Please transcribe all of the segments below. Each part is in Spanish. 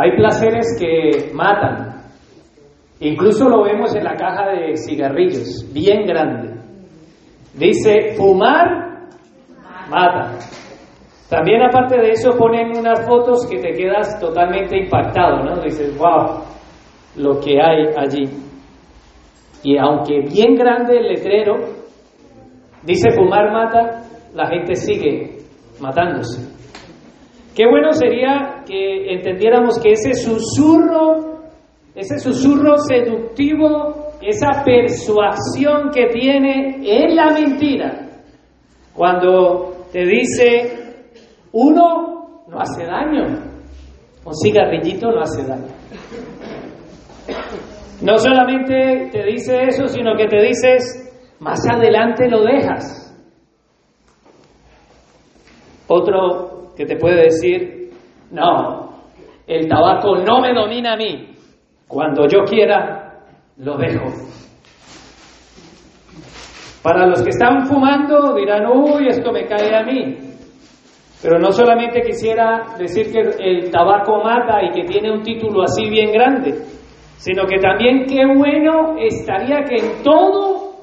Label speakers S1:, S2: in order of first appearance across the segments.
S1: Hay placeres que matan. Incluso lo vemos en la caja de cigarrillos, bien grande. Dice, fumar mata. También aparte de eso ponen unas fotos que te quedas totalmente impactado, ¿no? Dices, wow, lo que hay allí. Y aunque bien grande el letrero, dice fumar mata, la gente sigue matándose. Qué bueno sería que entendiéramos que ese susurro, ese susurro seductivo, esa persuasión que tiene es la mentira. Cuando te dice, uno no hace daño, un cigarrillito no hace daño. No solamente te dice eso, sino que te dices, más adelante lo dejas. Otro que te puede decir, no, el tabaco no me domina a mí. Cuando yo quiera, lo dejo. Para los que están fumando dirán, uy, esto me cae a mí. Pero no solamente quisiera decir que el tabaco mata y que tiene un título así bien grande, sino que también qué bueno estaría que en todo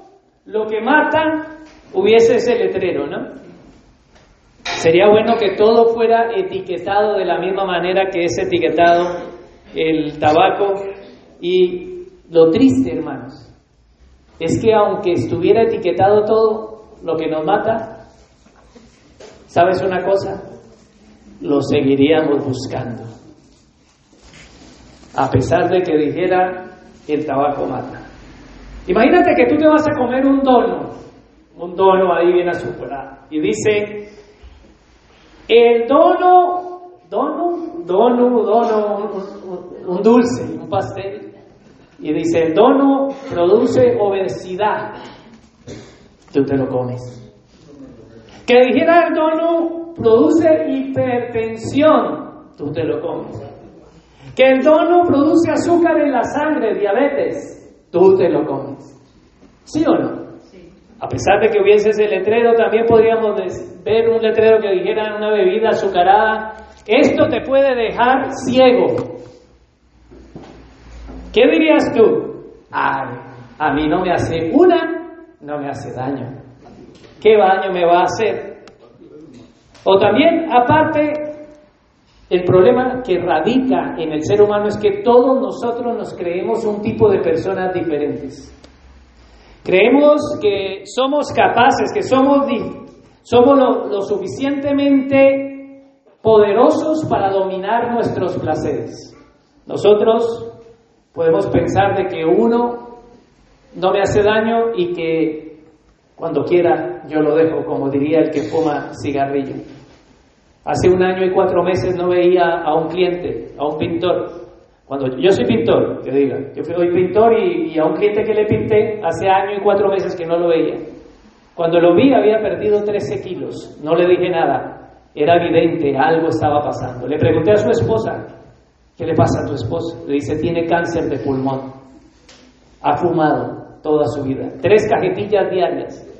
S1: lo que mata hubiese ese letrero, ¿no? Sería bueno que todo fuera etiquetado de la misma manera que es etiquetado el tabaco. Y lo triste, hermanos, es que aunque estuviera etiquetado todo lo que nos mata, ¿sabes una cosa? Lo seguiríamos buscando. A pesar de que dijera el tabaco mata. Imagínate que tú te vas a comer un dono, un dono ahí bien azucarado, y dice, el dono, dono, dono, dono, un, dulce, un pastel, y dice, el dono produce obesidad, tú te lo comes. Que dijera el dono produce hipertensión, tú te lo comes. Que el dono produce azúcar en la sangre, diabetes, tú te lo comes. ¿Sí o no? A pesar de que hubiese ese letrero, también podríamos ver un letrero que dijera una bebida azucarada, esto te puede dejar ciego. ¿Qué dirías tú? Ay, a mí no me hace una, no me hace daño. ¿Qué daño me va a hacer? O también, aparte, el problema que radica en el ser humano es que todos nosotros nos creemos un tipo de personas diferentes. Creemos que somos capaces, que somos, somos lo, suficientemente poderosos para dominar nuestros placeres. Nosotros podemos pensar de que uno no me hace daño y que cuando quiera yo lo dejo, como diría el que fuma cigarrillo. Hace un año y cuatro meses no veía a un cliente, a un pintor, cuando yo soy pintor, que diga, yo soy pintor y, a un cliente que le pinté hace año y cuatro meses que no lo veía. Cuando lo vi había perdido 13 kilos, no le dije nada, era evidente, algo estaba pasando. Le pregunté a su esposa, ¿qué le pasa a tu esposa? Le dice, tiene cáncer de pulmón, ha fumado toda su vida, tres cajetillas diarias.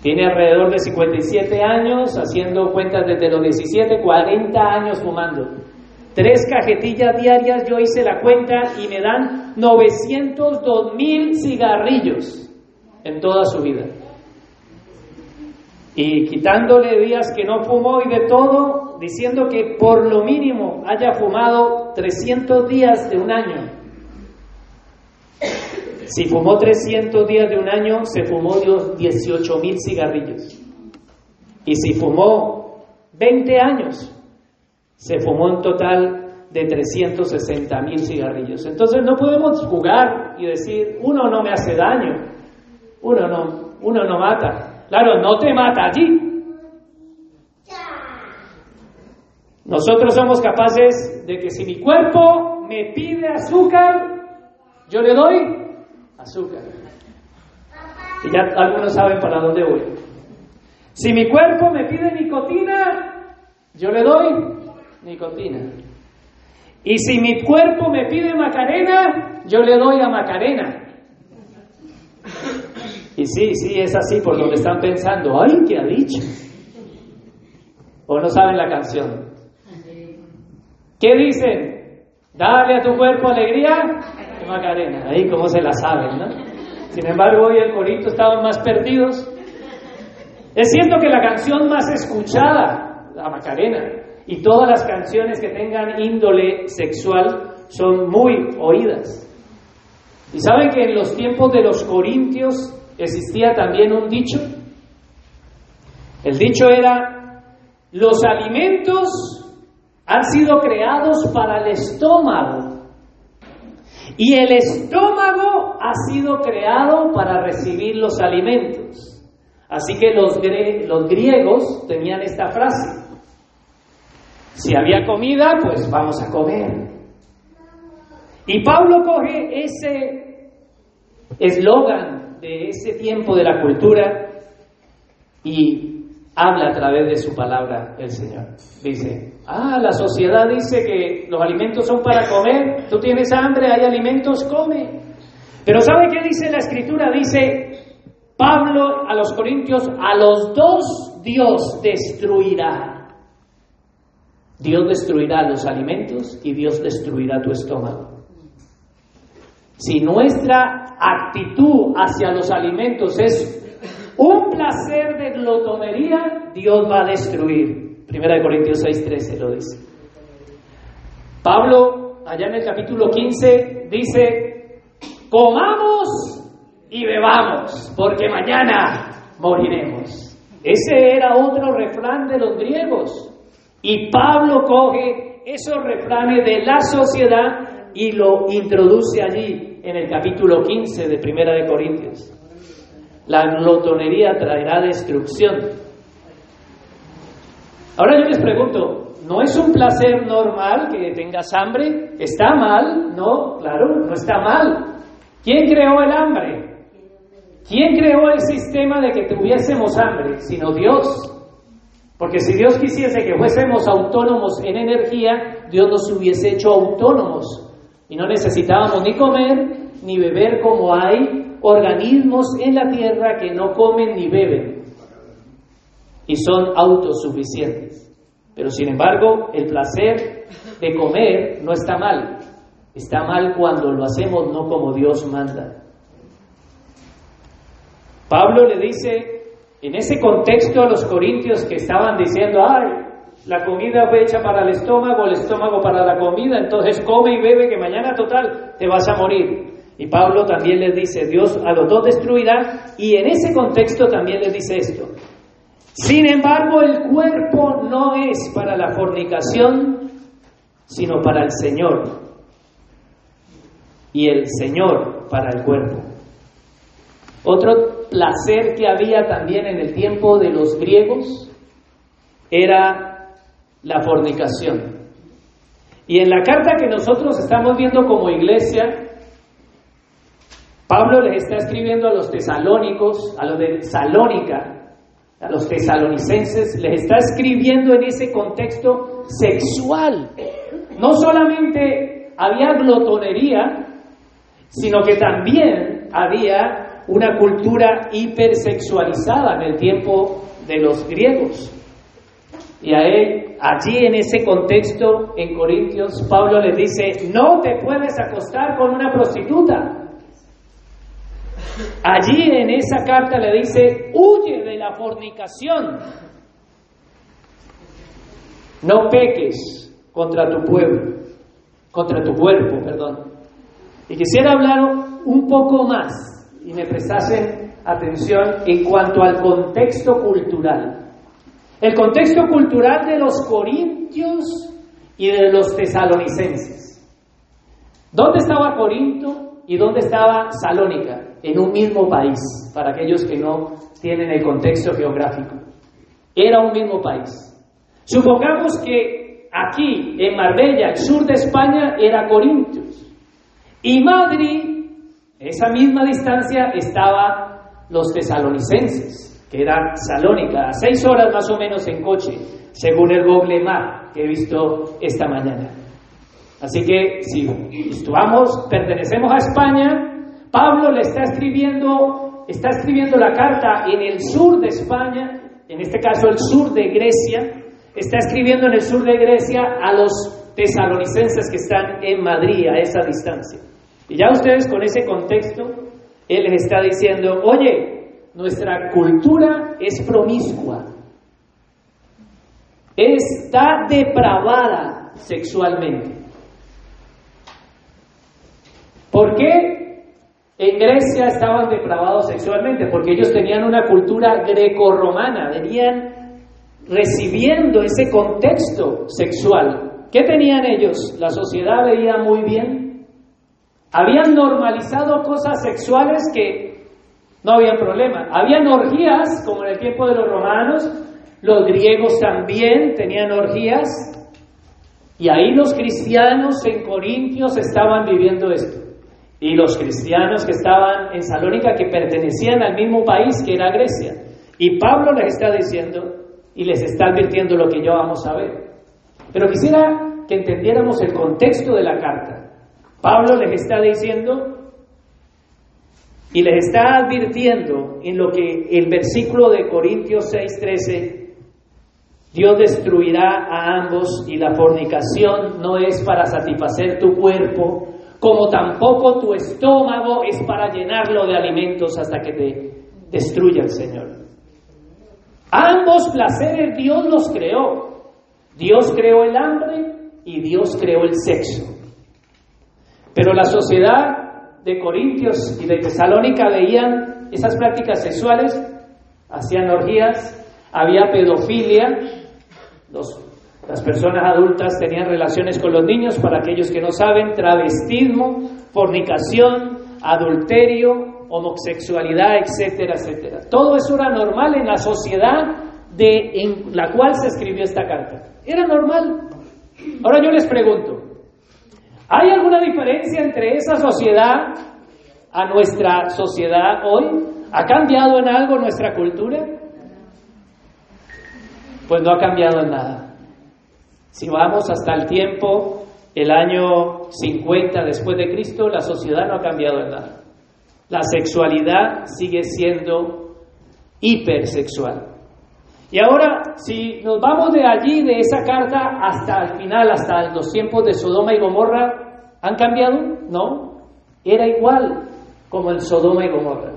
S1: Tiene alrededor de 57 años, haciendo cuentas desde los 17, 40 años fumando. Tres cajetillas diarias, yo hice la cuenta y me dan 902 mil cigarrillos en toda su vida. Y quitándole días que no fumó y de todo, diciendo que por lo mínimo haya fumado 300 días de un año. Si fumó 300 días de un año, se fumó 18 mil cigarrillos. Y si fumó 20 años, se fumó un total de 360 mil cigarrillos. Entonces no podemos jugar y decir, uno no me hace daño, uno no, uno no mata. Claro, no te mata allí. Nosotros somos capaces de que si mi cuerpo me pide azúcar, yo le doy azúcar. Y ya algunos saben para dónde voy. Si mi cuerpo me pide nicotina, yo le doy nicotina. Y si mi cuerpo me pide Macarena, yo le doy a Macarena. Y sí, sí, es así por donde están pensando, ay, ¿qué ha dicho? O no saben la canción. ¿Qué dicen? Dale a tu cuerpo alegría Macarena. Ahí como se la saben, ¿no? Sin embargo, hoy el corito estaban más perdidos. Es cierto que la canción más escuchada, la Macarena, y todas las canciones que tengan índole sexual son muy oídas. Y saben que en los tiempos de los corintios existía también un dicho. El dicho era, los alimentos han sido creados para el estómago y el estómago ha sido creado para recibir los alimentos. Así que los, los griegos tenían esta frase. Si había comida, pues vamos a comer. Y Pablo coge ese eslogan de ese tiempo de la cultura y habla a través de su palabra el Señor. Dice, ah, la sociedad dice que los alimentos son para comer, tú tienes hambre, hay alimentos, come. Pero ¿sabe qué dice la escritura? Dice Pablo a los Corintios, a los dos Dios destruirá. Dios destruirá los alimentos y Dios destruirá tu estómago. Si nuestra actitud hacia los alimentos es un placer de glotonería, Dios va a destruir. Primera de Corintios 6:13 lo dice. Pablo, allá en el capítulo 15, dice, comamos y bebamos, porque mañana moriremos. Ese era otro refrán de los griegos. Y Pablo coge esos refranes de la sociedad y lo introduce allí en el capítulo 15 de Primera de Corintios. La glotonería traerá destrucción. Ahora yo les pregunto, ¿no es un placer normal que tengas hambre? ¿Está mal? No, claro, no está mal. ¿Quién creó el hambre? ¿Quién creó el sistema de que tuviésemos hambre? Sino Dios. Porque si Dios quisiese que fuésemos autónomos en energía, Dios nos hubiese hecho autónomos y no necesitábamos ni comer ni beber como hay organismos en la tierra que no comen ni beben y son autosuficientes. Pero sin embargo, el placer de comer no está mal. Está mal cuando lo hacemos no como Dios manda. Pablo le dice en ese contexto los corintios que estaban diciendo, ay, la comida fue hecha para el estómago, el estómago para la comida, entonces come y bebe que mañana total te vas a morir. Y Pablo también les dice, Dios a los dos destruirá, y en ese contexto también les dice esto. Sin embargo, el cuerpo no es para la fornicación, sino para el Señor. Y el Señor para el cuerpo. Otro placer que había también en el tiempo de los griegos era la fornicación. Y en la carta que nosotros estamos viendo como iglesia, Pablo les está escribiendo a los tesalónicos, a los de Salónica, a los tesalonicenses, les está escribiendo en ese contexto sexual. No solamente había glotonería, sino que también había una cultura hipersexualizada en el tiempo de los griegos. Y a él, allí en ese contexto, en Corintios, Pablo les dice, no te puedes acostar con una prostituta. Allí en esa carta le dice, huye de la fornicación. No peques contra tu pueblo, contra tu cuerpo, perdón. Y quisiera hablar un poco más y me prestasen atención en cuanto al contexto cultural. El contexto cultural de los corintios y de los tesalonicenses. ¿Dónde estaba Corinto y dónde estaba Salónica? en un mismo país, para aquellos que no tienen el contexto geográfico. Era un mismo país. Supongamos que aquí, en Marbella, el sur de España, era Corintios. Y Madrid, esa misma distancia, estaba los tesalonicenses, que era Salónica, a seis horas más o menos en coche, según el Google Map que he visto esta mañana. Así que si pertenecemos a España, Pablo le está escribiendo, está escribiendo la carta en el sur de España, en este caso el sur de Grecia, está escribiendo en el sur de Grecia a los tesalonicenses que están en Madrid a esa distancia. Y ya ustedes con ese contexto, Él les está diciendo, oye, nuestra cultura es promiscua, está depravada sexualmente. ¿Por qué en Grecia estaban depravados sexualmente? Porque ellos tenían una cultura grecorromana, venían recibiendo ese contexto sexual. ¿Qué tenían ellos? La sociedad veía muy bien. Habían normalizado cosas sexuales que no había problema. Habían orgías, como en el tiempo de los romanos, los griegos también tenían orgías, y ahí los cristianos en Corintios estaban viviendo esto. Y los cristianos que estaban en Salónica, que pertenecían al mismo país que era Grecia. Y Pablo les está diciendo y les está advirtiendo lo que yo vamos a ver. Pero quisiera que entendiéramos el contexto de la carta. Pablo les está diciendo y les está advirtiendo en lo que el versículo de Corintios 6:13, Dios destruirá a ambos y la fornicación no es para satisfacer tu cuerpo, como tampoco tu estómago es para llenarlo de alimentos hasta que te destruya el Señor. Ambos placeres Dios los creó. Dios creó el hambre y Dios creó el sexo. Pero la sociedad de Corintios y de Tesalónica veían esas prácticas sexuales, hacían orgías, había pedofilia, los las personas adultas tenían relaciones con los niños, para aquellos que no saben, travestismo, fornicación, adulterio, homosexualidad, etcétera, etcétera. Todo eso era normal en la sociedad de, en la cual se escribió esta carta. Era normal. Ahora yo les pregunto, ¿hay alguna diferencia entre esa sociedad a nuestra sociedad hoy? ¿Ha cambiado en algo nuestra cultura? Pues no ha cambiado en nada. Si vamos hasta el tiempo, el año 50 después de Cristo, la sociedad no ha cambiado en nada. La sexualidad sigue siendo hipersexual. Y ahora, si nos vamos de allí, de esa carta, hasta el final, hasta los tiempos de Sodoma y Gomorra, ¿han cambiado? No, era igual como en Sodoma y Gomorra.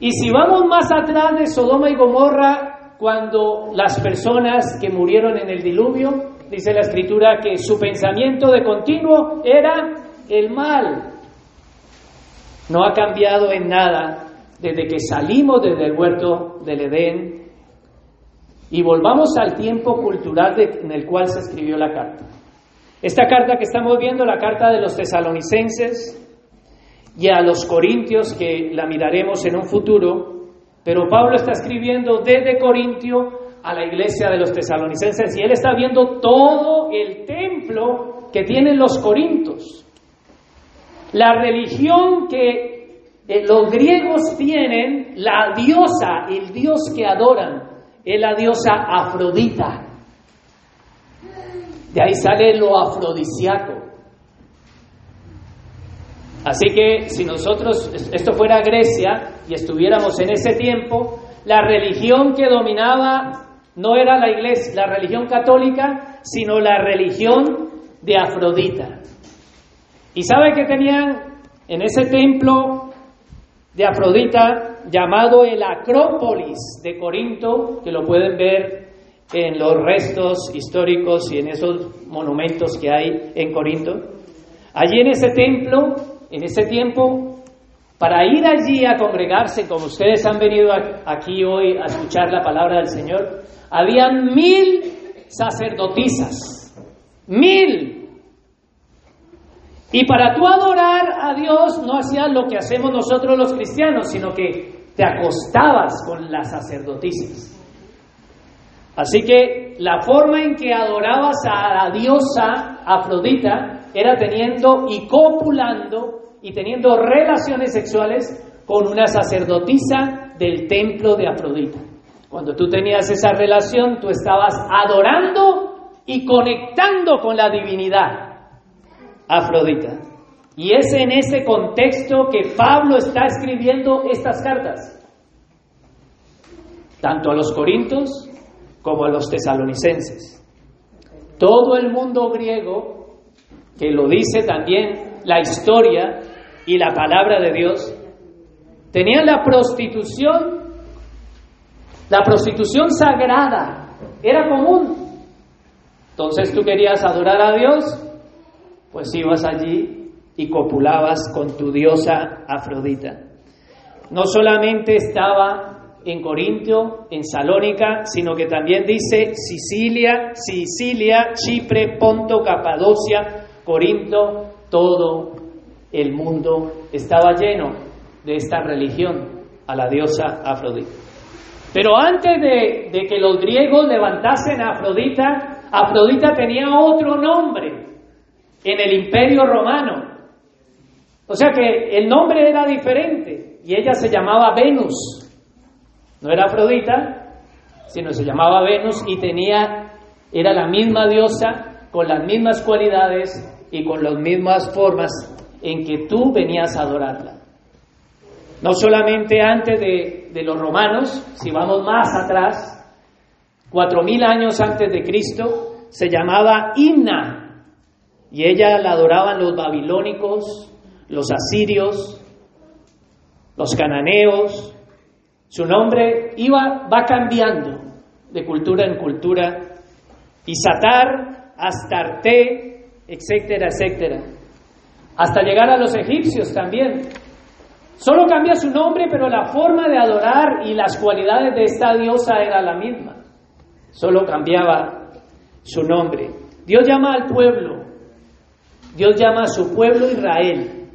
S1: Y si vamos más atrás de Sodoma y Gomorra, cuando las personas que murieron en el diluvio, dice la escritura que su pensamiento de continuo era el mal. No ha cambiado en nada desde que salimos desde el huerto del Edén y volvamos al tiempo cultural en el cual se escribió la carta. Esta carta que estamos viendo, la carta de los tesalonicenses y a los corintios, que la miraremos en un futuro, pero Pablo está escribiendo desde Corintio a la iglesia de los tesalonicenses y él está viendo todo el templo que tienen los corintos. La religión que eh, los griegos tienen, la diosa, el dios que adoran, es la diosa Afrodita. De ahí sale lo afrodisiaco. Así que si nosotros, esto fuera Grecia y estuviéramos en ese tiempo, la religión que dominaba no era la iglesia, la religión católica, sino la religión de Afrodita. ¿Y sabe que tenían en ese templo de Afrodita llamado el Acrópolis de Corinto, que lo pueden ver en los restos históricos y en esos monumentos que hay en Corinto? Allí en ese templo, en ese tiempo, para ir allí a congregarse, como ustedes han venido aquí hoy a escuchar la palabra del Señor, habían mil sacerdotisas, mil. Y para tú adorar a Dios no hacías lo que hacemos nosotros los cristianos, sino que te acostabas con las sacerdotisas. Así que la forma en que adorabas a la diosa Afrodita era teniendo y copulando y teniendo relaciones sexuales con una sacerdotisa del templo de Afrodita. Cuando tú tenías esa relación, tú estabas adorando y conectando con la divinidad, Afrodita. Y es en ese contexto que Pablo está escribiendo estas cartas, tanto a los corintos como a los tesalonicenses. Todo el mundo griego que lo dice también la historia y la palabra de Dios, tenían la prostitución, la prostitución sagrada, era común. Entonces tú querías adorar a Dios, pues ibas allí y copulabas con tu diosa Afrodita. No solamente estaba en Corintio, en Salónica, sino que también dice Sicilia, Sicilia, Chipre, Ponto, Capadocia, Corinto, todo el mundo estaba lleno de esta religión a la diosa Afrodita. Pero antes de, de que los griegos levantasen a Afrodita, Afrodita tenía otro nombre en el imperio romano. O sea que el nombre era diferente y ella se llamaba Venus. No era Afrodita, sino se llamaba Venus y tenía, era la misma diosa con las mismas cualidades y con las mismas formas en que tú venías a adorarla. No solamente antes de, los romanos, si vamos más atrás, cuatro mil años antes de Cristo, se llamaba Inna y ella la adoraban los babilónicos, los asirios, los cananeos, su nombre iba, va cambiando de cultura en cultura. Isatar, Astarte, etcétera, etcétera. Hasta llegar a los egipcios también. Solo cambia su nombre, pero la forma de adorar y las cualidades de esta diosa era la misma. Solo cambiaba su nombre. Dios llama al pueblo. Dios llama a su pueblo Israel.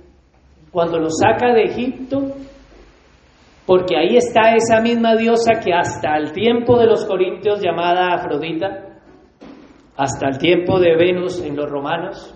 S1: Cuando lo saca de Egipto, porque ahí está esa misma diosa que hasta el tiempo de los corintios llamada Afrodita, hasta el tiempo de Venus en los romanos,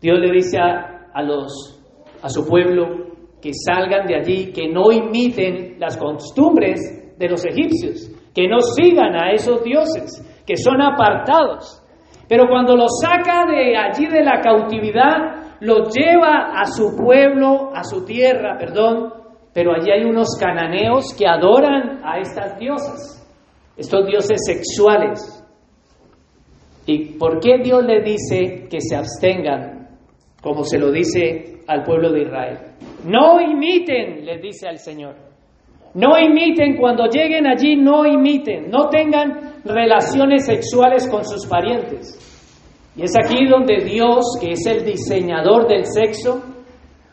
S1: Dios le dice a, los a su pueblo que salgan de allí, que no imiten las costumbres de los egipcios, que no sigan a esos dioses, que son apartados. Pero cuando los saca de allí de la cautividad, los lleva a su pueblo, a su tierra, perdón, pero allí hay unos cananeos que adoran a estas diosas, estos dioses sexuales. ¿Y por qué Dios le dice que se abstengan, como se lo dice al pueblo de Israel? No imiten, le dice al Señor. No imiten, cuando lleguen allí, no imiten, no tengan relaciones sexuales con sus parientes. Y es aquí donde Dios, que es el diseñador del sexo,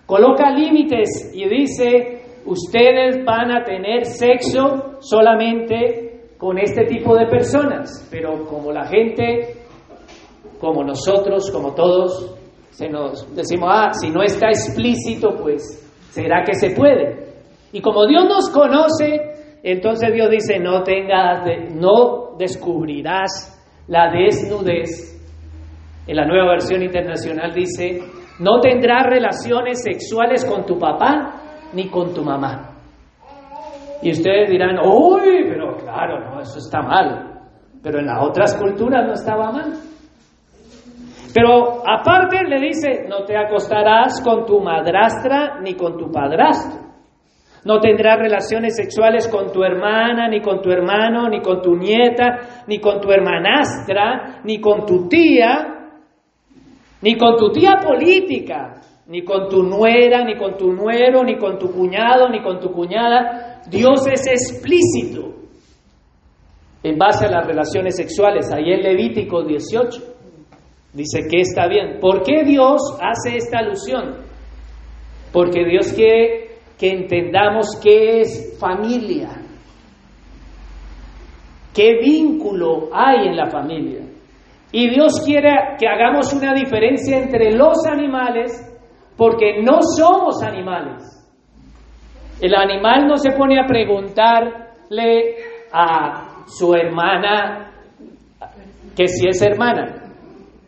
S1: coloca límites y dice, ustedes van a tener sexo solamente con este tipo de personas, pero como la gente, como nosotros, como todos, se nos decimos, ah, si no está explícito, pues será que se puede. Y como Dios nos conoce, entonces Dios dice, no tengas, no descubrirás la desnudez. En la nueva versión internacional dice, no tendrás relaciones sexuales con tu papá ni con tu mamá. Y ustedes dirán, uy, pero claro, no, eso está mal. Pero en las otras culturas no estaba mal. Pero aparte le dice, no te acostarás con tu madrastra ni con tu padrastro. No tendrás relaciones sexuales con tu hermana, ni con tu hermano, ni con tu nieta, ni con tu hermanastra, ni con tu tía, ni con tu tía política, ni con tu nuera, ni con tu nuero, ni con tu cuñado, ni con tu cuñada. Dios es explícito en base a las relaciones sexuales. Ahí en Levítico 18 dice que está bien. ¿Por qué Dios hace esta alusión? Porque Dios quiere que entendamos qué es familia, qué vínculo hay en la familia. Y Dios quiere que hagamos una diferencia entre los animales porque no somos animales. El animal no se pone a preguntarle a su hermana que si es hermana.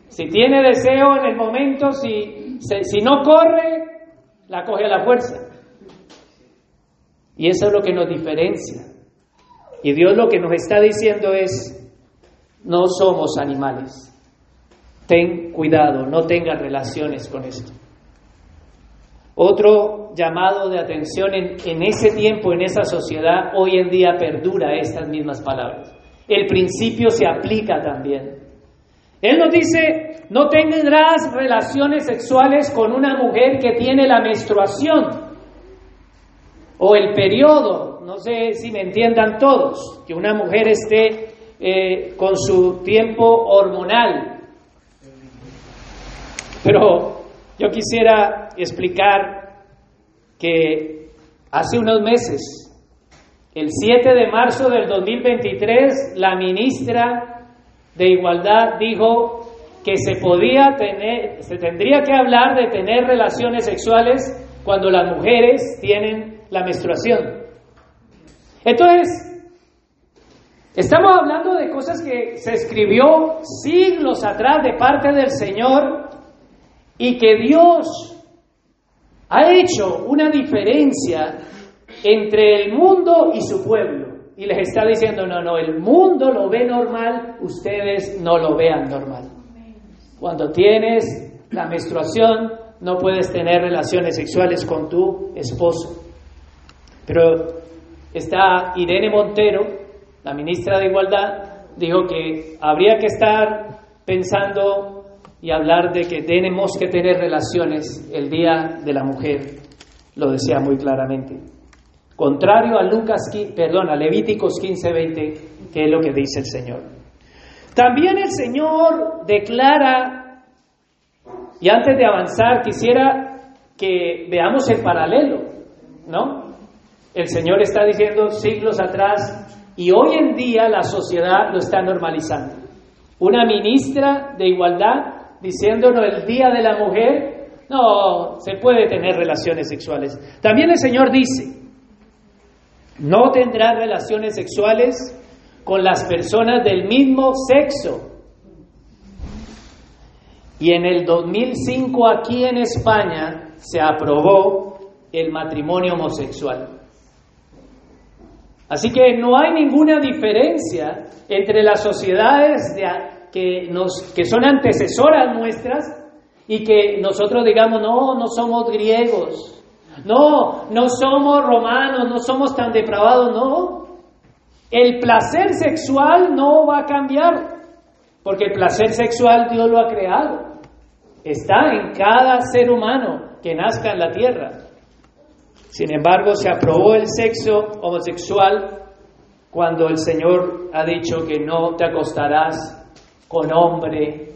S1: Si tiene deseo en el momento, si, si no corre, la coge a la fuerza. Y eso es lo que nos diferencia. Y Dios lo que nos está diciendo es, no somos animales. Ten cuidado, no tengas relaciones con esto. Otro llamado de atención en, ese tiempo, en esa sociedad, hoy en día perdura estas mismas palabras. El principio se aplica también. Él nos dice, no tendrás relaciones sexuales con una mujer que tiene la menstruación o el periodo, no sé si me entiendan todos, que una mujer esté eh, con su tiempo hormonal. Pero yo quisiera explicar que hace unos meses, el 7 de marzo del 2023, la ministra de Igualdad dijo que se podía tener, se tendría que hablar de tener relaciones sexuales cuando las mujeres tienen la menstruación. Entonces, estamos hablando de cosas que se escribió siglos atrás de parte del Señor y que Dios ha hecho una diferencia entre el mundo y su pueblo. Y les está diciendo, no, no, el mundo lo ve normal, ustedes no lo vean normal. Cuando tienes la menstruación, no puedes tener relaciones sexuales con tu esposo. Pero está Irene Montero, la ministra de Igualdad, dijo que habría que estar pensando y hablar de que tenemos que tener relaciones el Día de la Mujer. Lo decía muy claramente. Contrario a Lucas, perdón, a Levíticos 15:20, que es lo que dice el Señor. También el Señor declara, y antes de avanzar quisiera que veamos el paralelo, ¿no? El Señor está diciendo siglos atrás y hoy en día la sociedad lo está normalizando. Una ministra de igualdad diciéndonos el Día de la Mujer, no, se puede tener relaciones sexuales. También el Señor dice, no tendrá relaciones sexuales con las personas del mismo sexo. Y en el 2005 aquí en España se aprobó el matrimonio homosexual. Así que no hay ninguna diferencia entre las sociedades que, son antecesoras nuestras y que nosotros digamos, no, no somos griegos, no, no somos romanos, no somos tan depravados, no. El placer sexual no va a cambiar, porque el placer sexual Dios lo ha creado. Está en cada ser humano que nazca en la tierra. Sin embargo, se aprobó el sexo homosexual cuando el Señor ha dicho que no te acostarás con hombre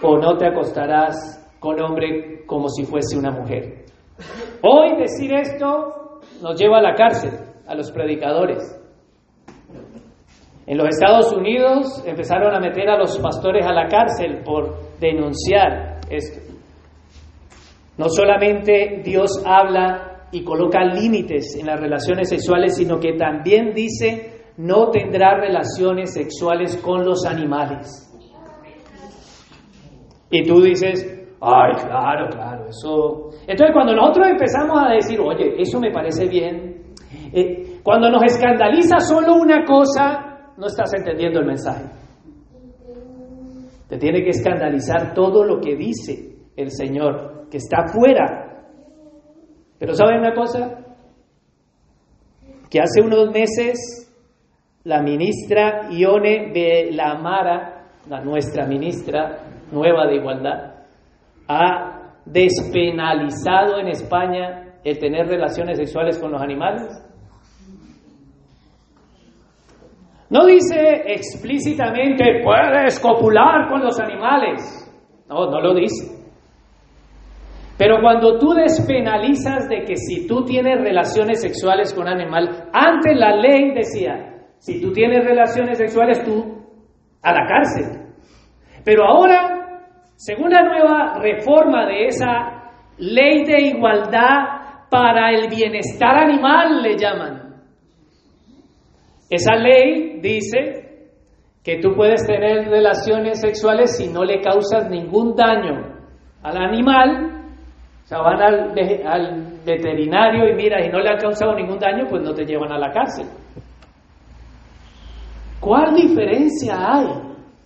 S1: o no te acostarás con hombre como si fuese una mujer. Hoy decir esto nos lleva a la cárcel, a los predicadores. En los Estados Unidos empezaron a meter a los pastores a la cárcel por denunciar esto. No solamente Dios habla y coloca límites en las relaciones sexuales, sino que también dice no tendrá relaciones sexuales con los animales. Y tú dices, Ay, claro, claro, eso. Entonces, cuando nosotros empezamos a decir, oye, eso me parece bien, eh, cuando nos escandaliza solo una cosa, no estás entendiendo el mensaje. Te tiene que escandalizar todo lo que dice el Señor, está afuera. Pero ¿saben una cosa? Que hace unos meses la ministra Ione Belamara, la nuestra ministra nueva de Igualdad, ha despenalizado en España el tener relaciones sexuales con los animales? No dice explícitamente puedes copular con los animales. No, no lo dice. Pero cuando tú despenalizas de que si tú tienes relaciones sexuales con animal, antes la ley decía, si tú tienes relaciones sexuales tú a la cárcel. Pero ahora según la nueva reforma de esa ley de igualdad para el bienestar animal, le llaman. Esa ley dice que tú puedes tener relaciones sexuales si no le causas ningún daño al animal. O sea, van al, veterinario y mira, y no le ha causado ningún daño, pues no te llevan a la cárcel. ¿Cuál diferencia hay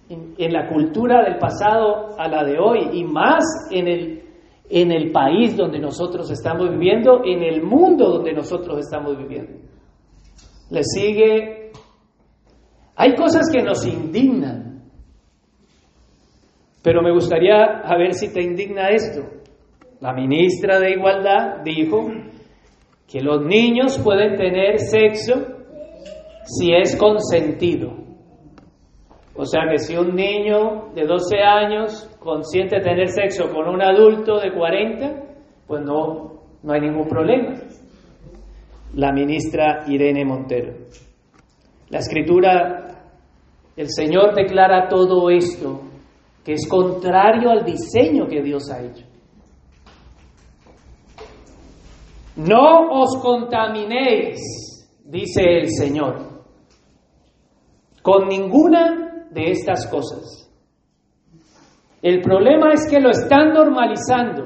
S1: en, la cultura del pasado a la de hoy y más en el, en el país donde nosotros estamos viviendo, en el mundo donde nosotros estamos viviendo. Le sigue, hay cosas que nos indignan. Pero me gustaría a ver si te indigna esto. La ministra de Igualdad dijo que los niños pueden tener sexo si es consentido. O sea que si un niño de 12 años consiente tener sexo con un adulto de 40, pues no, no hay ningún problema. La ministra Irene Montero. La escritura, el Señor declara todo esto, que es contrario al diseño que Dios ha hecho. No os contaminéis, dice el Señor, con ninguna de estas cosas. El problema es que lo están normalizando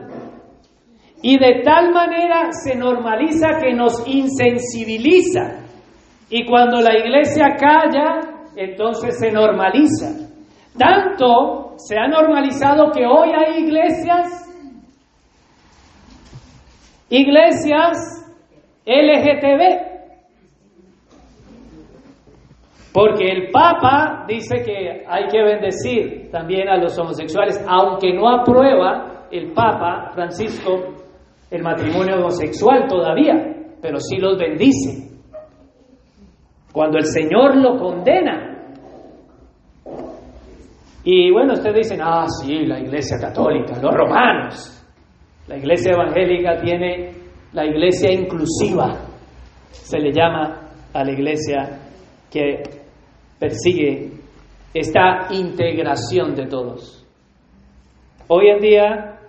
S1: y de tal manera se normaliza que nos insensibiliza. Y cuando la iglesia calla, entonces se normaliza. Tanto se ha normalizado que hoy hay iglesias iglesias LGTB. Porque el Papa dice que hay que bendecir también a los homosexuales, aunque no aprueba el Papa Francisco el matrimonio homosexual todavía, pero sí los bendice. Cuando el Señor lo condena. Y bueno, ustedes dicen, ah, sí, la Iglesia Católica, los romanos. La iglesia evangélica tiene la iglesia inclusiva, se le llama a la iglesia que persigue esta integración de todos. Hoy en día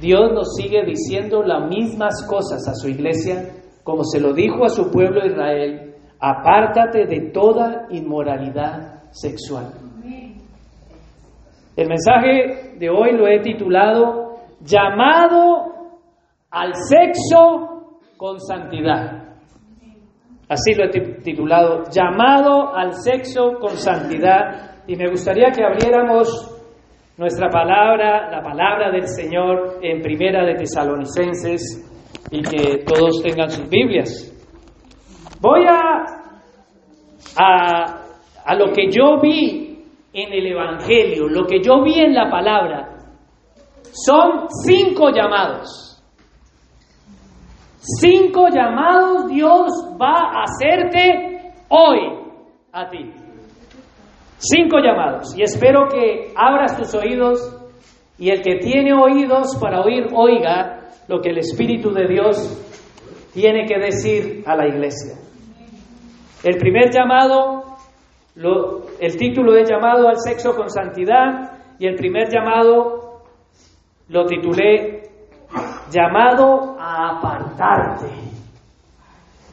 S1: Dios nos sigue diciendo las mismas cosas a su iglesia como se lo dijo a su pueblo Israel, apártate de toda inmoralidad sexual. El mensaje de hoy lo he titulado llamado al sexo con santidad. Así lo he titulado, llamado al sexo con santidad. Y me gustaría que abriéramos nuestra palabra, la palabra del Señor en Primera de Tesalonicenses y que todos tengan sus Biblias. Voy a, a, a lo que yo vi en el Evangelio, lo que yo vi en la palabra, son cinco llamados. Cinco llamados Dios va a hacerte hoy a ti. Cinco llamados. Y espero que abras tus oídos y el que tiene oídos para oír, oiga lo que el Espíritu de Dios tiene que decir a la iglesia. El primer llamado, el título es llamado al sexo con santidad y el primer llamado lo titulé Llamado a apartarte,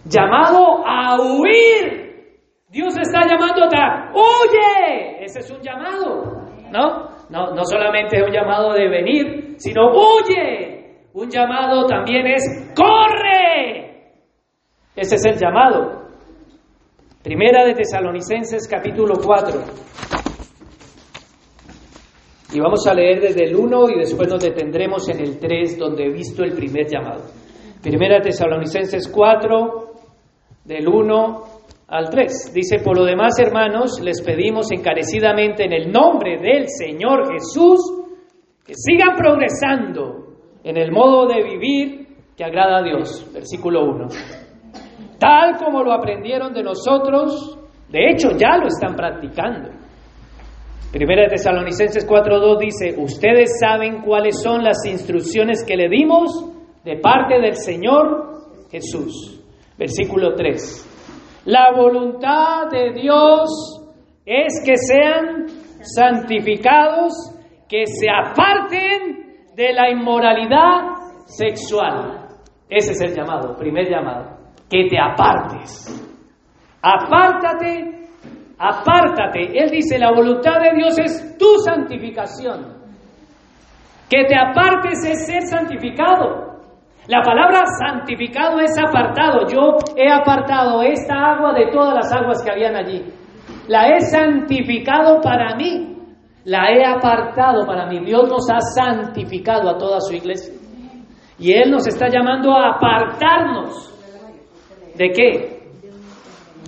S1: llamado a huir. Dios está llamándote a huye. Ese es un llamado, ¿no? No, no solamente es un llamado de venir, sino huye. Un llamado también es corre. Ese es el llamado. Primera de Tesalonicenses capítulo 4. Y vamos a leer desde el 1 y después nos detendremos en el 3, donde he visto el primer llamado. Primera Tesalonicenses 4, del 1 al 3. Dice, por lo demás, hermanos, les pedimos encarecidamente en el nombre del Señor Jesús que sigan progresando en el modo de vivir que agrada a Dios. Versículo 1. Tal como lo aprendieron de nosotros, de hecho ya lo están practicando Primera de Tesalonicenses 4.2 dice, ustedes saben cuáles son las instrucciones que le dimos de parte del Señor Jesús. Versículo 3. La voluntad de Dios es que sean santificados, que se aparten de la inmoralidad sexual. Ese es el llamado, primer llamado, que te apartes. Apártate apártate. Él dice, la voluntad de Dios es tu santificación. Que te apartes es ser santificado. La palabra santificado es apartado. Yo he apartado esta agua de todas las aguas que habían allí. La he santificado para mí. La he apartado para mí. Dios nos ha santificado a toda su iglesia. Y Él nos está llamando a apartarnos. ¿De qué?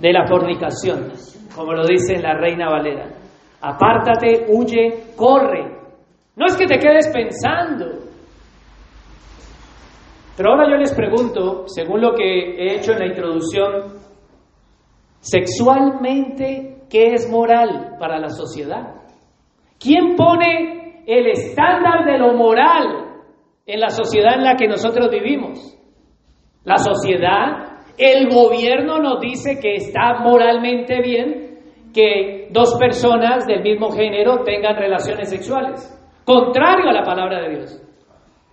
S1: De la fornicación como lo dice la Reina Valera. Apártate, huye, corre. No es que te quedes pensando. Pero ahora yo les pregunto, según lo que he hecho en la introducción, sexualmente, ¿qué es moral para la sociedad? ¿Quién pone el estándar de lo moral en la sociedad en la que nosotros vivimos? La sociedad, el gobierno nos dice que está moralmente bien que dos personas del mismo género tengan relaciones sexuales, contrario a la palabra de Dios.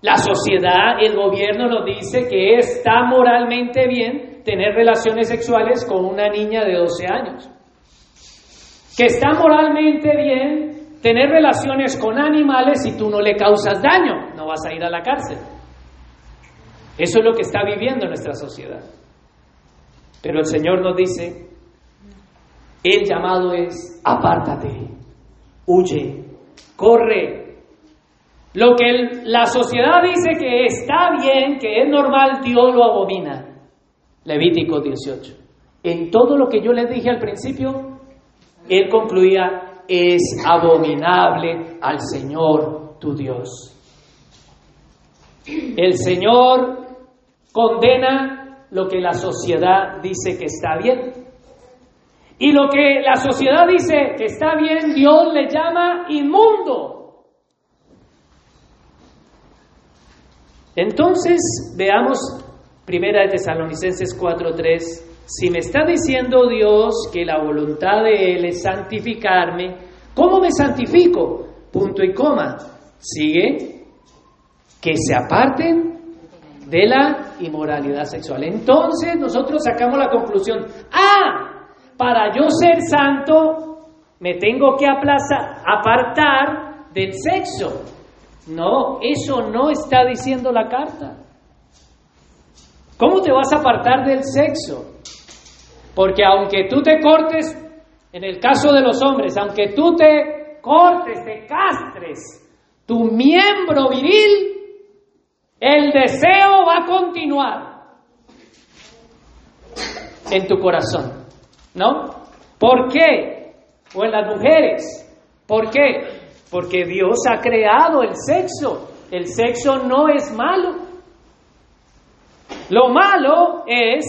S1: La sociedad, el gobierno nos dice que está moralmente bien tener relaciones sexuales con una niña de 12 años. Que está moralmente bien tener relaciones con animales si tú no le causas daño, no vas a ir a la cárcel. Eso es lo que está viviendo nuestra sociedad. Pero el Señor nos dice, el llamado es apártate, huye, corre, lo que la sociedad dice que está bien, que es normal, Dios lo abomina. Levítico 18. En todo lo que yo les dije al principio, él concluía, es abominable al Señor tu Dios. El Señor condena lo que la sociedad dice que está bien. Y lo que la sociedad dice que está bien, Dios le llama inmundo. Entonces, veamos Primera de Tesalonicenses 4:3. Si me está diciendo Dios que la voluntad de Él es santificarme, ¿cómo me santifico? Punto y coma. Sigue, que se aparten de la inmoralidad sexual. Entonces nosotros sacamos la conclusión, ah, para yo ser santo me tengo que aplazar, apartar del sexo. No, eso no está diciendo la carta. ¿Cómo te vas a apartar del sexo? Porque aunque tú te cortes, en el caso de los hombres, aunque tú te cortes, te castres tu miembro viril, el deseo va a continuar en tu corazón. ¿No? ¿Por qué? O en las mujeres. ¿Por qué? Porque Dios ha creado el sexo. El sexo no es malo. Lo malo es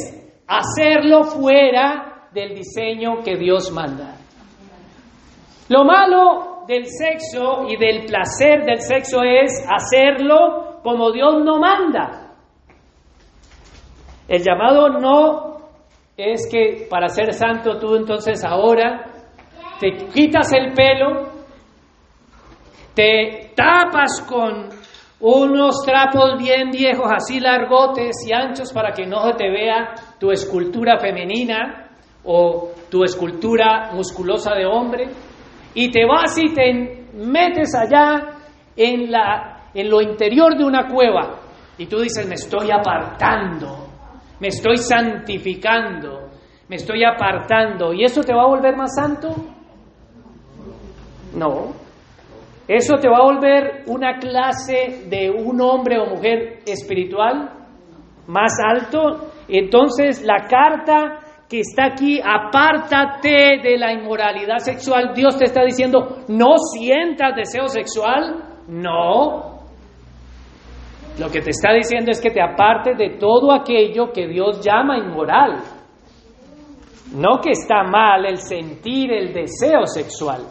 S1: hacerlo fuera del diseño que Dios manda. Lo malo del sexo y del placer del sexo es hacerlo como Dios no manda. El llamado no es que para ser santo tú entonces ahora te quitas el pelo te tapas con unos trapos bien viejos, así largotes y anchos, para que no te vea tu escultura femenina o tu escultura musculosa de hombre, y te vas y te metes allá en, la, en lo interior de una cueva, y tú dices, me estoy apartando, me estoy santificando, me estoy apartando, ¿y eso te va a volver más santo? No, ¿Eso te va a volver una clase de un hombre o mujer espiritual más alto? Entonces la carta que está aquí, apártate de la inmoralidad sexual. Dios te está diciendo, no sientas deseo sexual. No. Lo que te está diciendo es que te apartes de todo aquello que Dios llama inmoral. No que está mal el sentir el deseo sexual.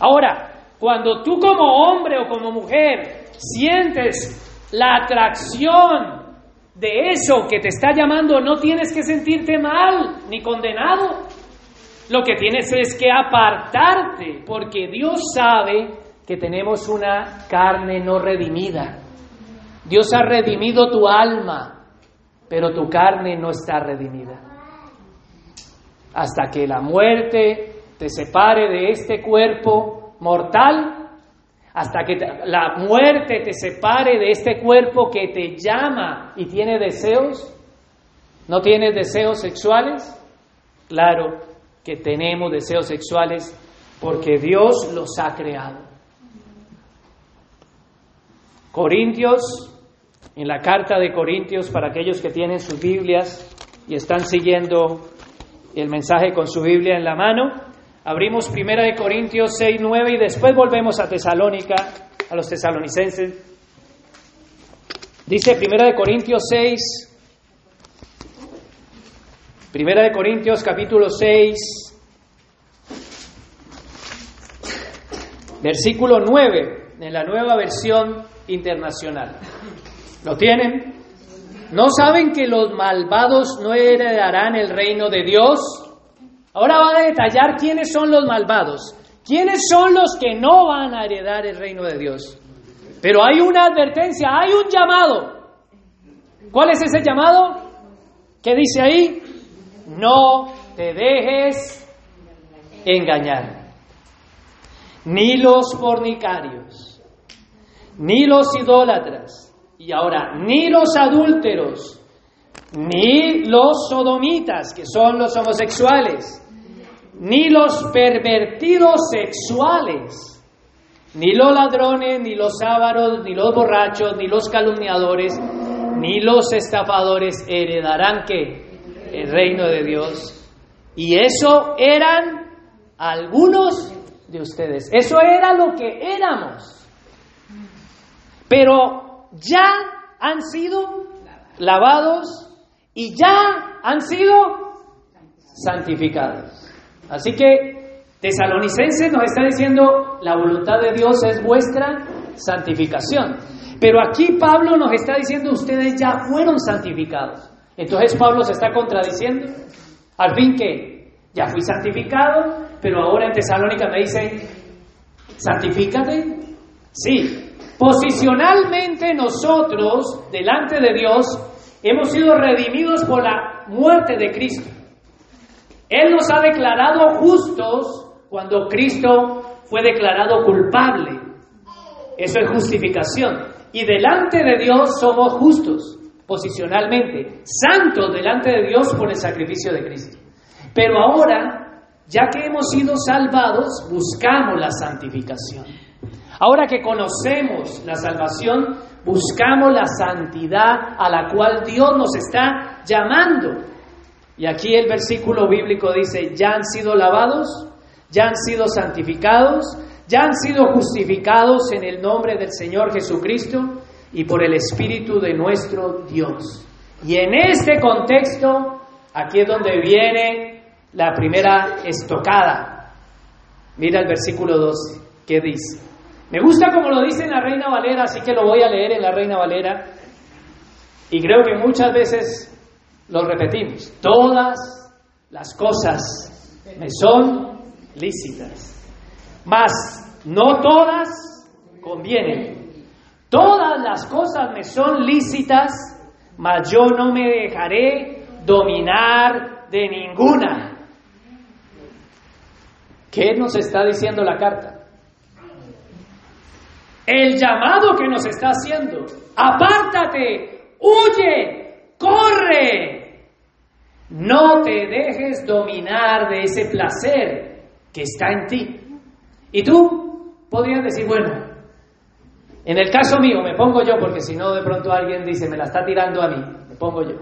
S1: Ahora, cuando tú como hombre o como mujer sientes la atracción de eso que te está llamando, no tienes que sentirte mal ni condenado. Lo que tienes es que apartarte, porque Dios sabe que tenemos una carne no redimida. Dios ha redimido tu alma, pero tu carne no está redimida. Hasta que la muerte te separe de este cuerpo, mortal hasta que la muerte te separe de este cuerpo que te llama y tiene deseos. ¿No tienes deseos sexuales? Claro que tenemos deseos sexuales porque Dios los ha creado. Corintios, en la carta de Corintios, para aquellos que tienen sus Biblias y están siguiendo el mensaje con su Biblia en la mano, Abrimos Primera de Corintios 6, 9 y después volvemos a Tesalónica, a los tesalonicenses. Dice Primera de Corintios 6, Primera de Corintios capítulo 6, versículo 9, en la nueva versión internacional. ¿Lo tienen? ¿No saben que los malvados no heredarán el reino de Dios? Ahora va a detallar quiénes son los malvados, quiénes son los que no van a heredar el reino de Dios. Pero hay una advertencia, hay un llamado. ¿Cuál es ese llamado? ¿Qué dice ahí? No te dejes engañar. Ni los fornicarios, ni los idólatras, y ahora, ni los adúlteros, ni los sodomitas, que son los homosexuales, ni los pervertidos sexuales, ni los ladrones, ni los ávaros, ni los borrachos, ni los calumniadores, ni los estafadores heredarán que el reino de Dios. Y eso eran algunos de ustedes. Eso era lo que éramos. Pero ya han sido lavados y ya han sido santificados. Así que Tesalonicenses nos está diciendo, la voluntad de Dios es vuestra santificación. Pero aquí Pablo nos está diciendo, ustedes ya fueron santificados. Entonces Pablo se está contradiciendo. Al fin que ya fui santificado, pero ahora en Tesalónica me dice, santifícate. Sí, posicionalmente nosotros, delante de Dios, hemos sido redimidos por la muerte de Cristo. Él nos ha declarado justos cuando Cristo fue declarado culpable. Eso es justificación. Y delante de Dios somos justos, posicionalmente, santos delante de Dios por el sacrificio de Cristo. Pero ahora, ya que hemos sido salvados, buscamos la santificación. Ahora que conocemos la salvación, buscamos la santidad a la cual Dios nos está llamando. Y aquí el versículo bíblico dice, ya han sido lavados, ya han sido santificados, ya han sido justificados en el nombre del Señor Jesucristo y por el Espíritu de nuestro Dios. Y en este contexto, aquí es donde viene la primera estocada. Mira el versículo 12, ¿qué dice? Me gusta como lo dice en la Reina Valera, así que lo voy a leer en la Reina Valera. Y creo que muchas veces lo repetimos, todas las cosas me son lícitas, mas no todas convienen. Todas las cosas me son lícitas, mas yo no me dejaré dominar de ninguna. ¿Qué nos está diciendo la carta? El llamado que nos está haciendo, apártate, huye, corre, no te dejes dominar de ese placer que está en ti. Y tú podrías decir, bueno, en el caso mío me pongo yo, porque si no de pronto alguien dice, me la está tirando a mí, me pongo yo.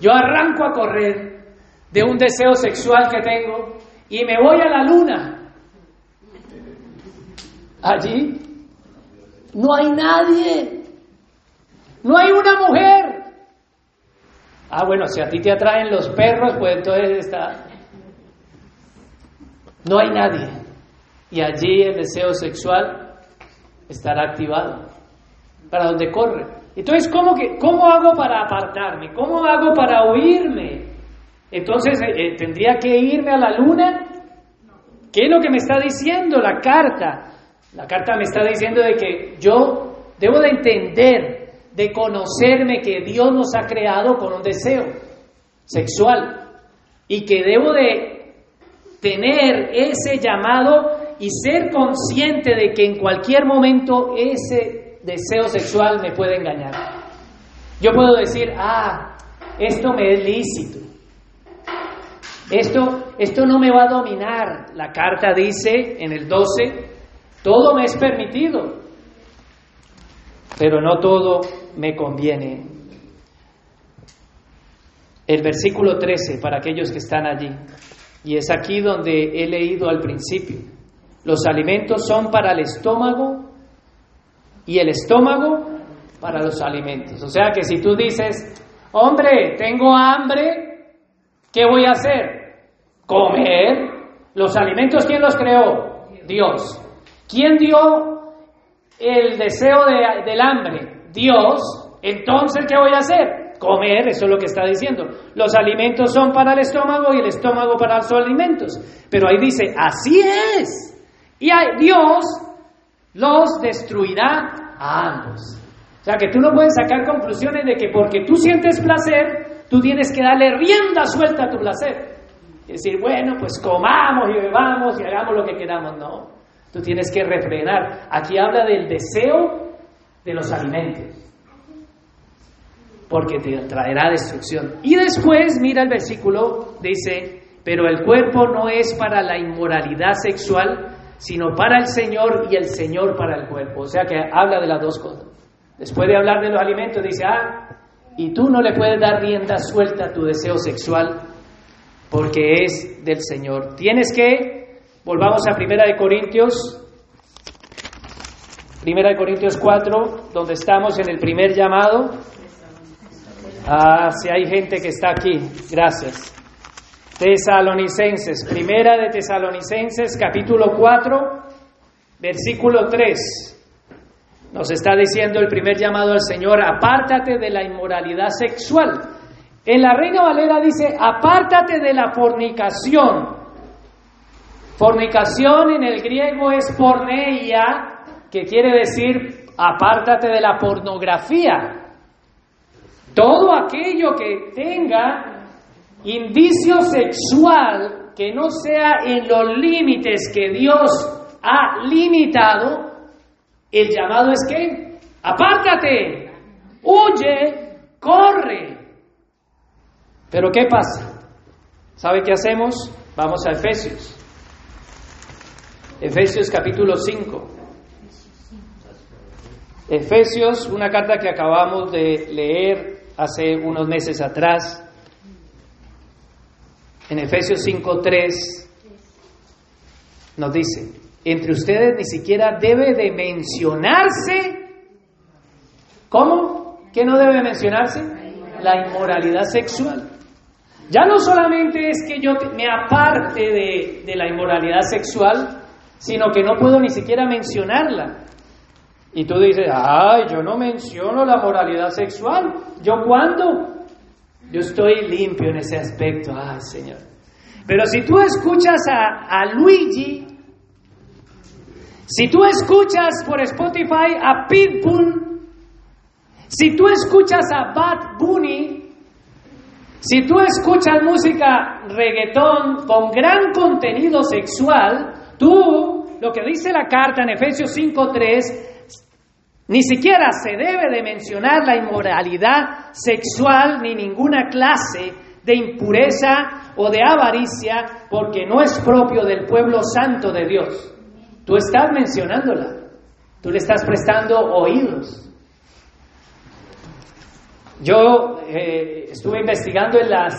S1: Yo arranco a correr de un deseo sexual que tengo y me voy a la luna. Allí no hay nadie, no hay una mujer, Ah, bueno, si a ti te atraen los perros, pues entonces está... No hay nadie. Y allí el deseo sexual estará activado. ¿Para dónde corre? Entonces, ¿cómo, que, ¿cómo hago para apartarme? ¿Cómo hago para huirme? Entonces, eh, eh, ¿tendría que irme a la luna? ¿Qué es lo que me está diciendo la carta? La carta me está diciendo de que yo debo de entender de conocerme que Dios nos ha creado con un deseo sexual y que debo de tener ese llamado y ser consciente de que en cualquier momento ese deseo sexual me puede engañar. Yo puedo decir, ah, esto me es lícito. Esto, esto no me va a dominar. La carta dice en el 12, todo me es permitido, pero no todo me conviene. El versículo 13, para aquellos que están allí. Y es aquí donde he leído al principio. Los alimentos son para el estómago y el estómago para los alimentos. O sea que si tú dices, hombre, tengo hambre, ¿qué voy a hacer? Comer. Los alimentos, ¿quién los creó? Dios. ¿Quién dio el deseo del hambre? Dios. Entonces, ¿qué voy a hacer? Comer, eso es lo que está diciendo. Los alimentos son para el estómago y el estómago para los alimentos. Pero ahí dice, así es. Y Dios los destruirá a ambos. O sea que tú no puedes sacar conclusiones de que porque tú sientes placer, tú tienes que darle rienda suelta a tu placer. Es decir, bueno, pues comamos y bebamos y hagamos lo que queramos. No, tú tienes que refrenar. Aquí habla del deseo de los alimentos, porque te traerá destrucción. Y después, mira el versículo, dice, pero el cuerpo no es para la inmoralidad sexual, sino para el Señor y el Señor para el cuerpo. O sea que habla de las dos cosas. Después de hablar de los alimentos, dice, ah, y tú no le puedes dar rienda suelta a tu deseo sexual porque es del Señor. Tienes que, volvamos a Primera de Corintios, Primera de Corintios 4, donde estamos en el primer llamado. Ah, si hay gente que está aquí, gracias. Tesalonicenses, Primera de Tesalonicenses, capítulo 4, versículo 3. Nos está diciendo el primer llamado al Señor, apártate de la inmoralidad sexual. En la Reina Valera dice, apártate de la fornicación. Fornicación en el griego es porneia, que quiere decir apártate de la pornografía. Todo aquello que tenga indicio sexual que no sea en los límites que Dios ha limitado, el llamado es que, apártate, huye, corre. Pero ¿qué pasa? ¿Sabe qué hacemos? Vamos a Efesios. Efesios capítulo 5. Efesios, una carta que acabamos de leer hace unos meses atrás. En Efesios 5.3 nos dice, entre ustedes ni siquiera debe de mencionarse. ¿Cómo? ¿Qué no debe mencionarse? La inmoralidad sexual. Ya no solamente es que yo me aparte de, de la inmoralidad sexual, sino que no puedo ni siquiera mencionarla. Y tú dices, ay, yo no menciono la moralidad sexual. ¿Yo cuándo? Yo estoy limpio en ese aspecto, ay Señor. Pero si tú escuchas a, a Luigi si tú escuchas por Spotify a Pitbull, si tú escuchas a Bad Bunny, si tú escuchas música reggaetón con gran contenido sexual, tú, lo que dice la carta en Efesios 5.3, ni siquiera se debe de mencionar la inmoralidad sexual ni ninguna clase de impureza o de avaricia, porque no es propio del pueblo santo de Dios. Tú estás mencionándola, tú le estás prestando oídos. Yo eh, estuve investigando en las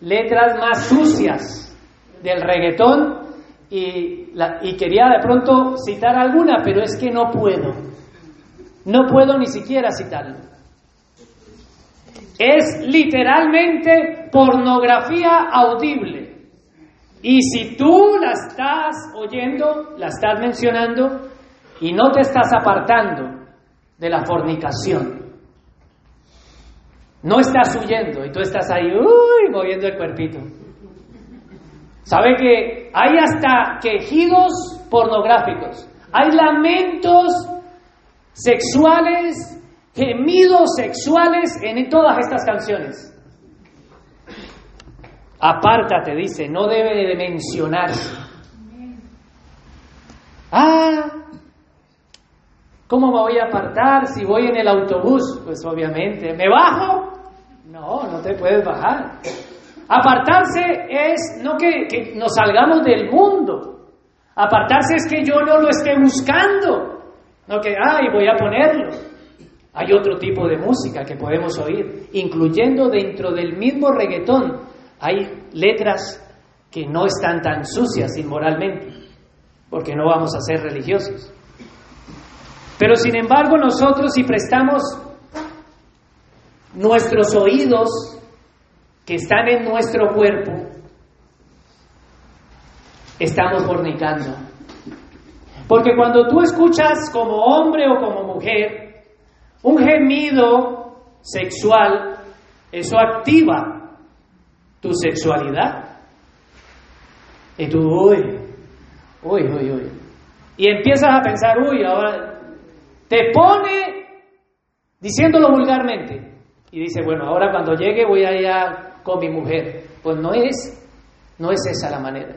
S1: letras más sucias del reggaetón y, y quería de pronto citar alguna, pero es que no puedo. No puedo ni siquiera citarlo. Es literalmente pornografía audible. Y si tú la estás oyendo, la estás mencionando y no te estás apartando de la fornicación, no estás huyendo y tú estás ahí, uy, moviendo el cuerpito. ¿Sabe que hay hasta quejidos pornográficos? Hay lamentos sexuales, gemidos sexuales en todas estas canciones. Apártate, dice, no debe de mencionarse. Ah, ¿cómo me voy a apartar si voy en el autobús? Pues obviamente, ¿me bajo? No, no te puedes bajar. Apartarse es no que, nos salgamos del mundo. Apartarse es que yo no lo esté buscando. No que, ay, voy a ponerlo. Hay otro tipo de música que podemos oír, incluyendo dentro del mismo reggaetón hay letras que no están tan sucias inmoralmente, porque no vamos a ser religiosos. Pero sin embargo nosotros si prestamos nuestros oídos que están en nuestro cuerpo, estamos fornicando. Porque cuando tú escuchas como hombre o como mujer un gemido sexual, eso activa tu sexualidad. Y tú, uy, uy, uy, uy. Y empiezas a pensar, uy, ahora te pone diciéndolo vulgarmente. Y dice, bueno, ahora cuando llegue voy allá con mi mujer. Pues no es, no es esa la manera.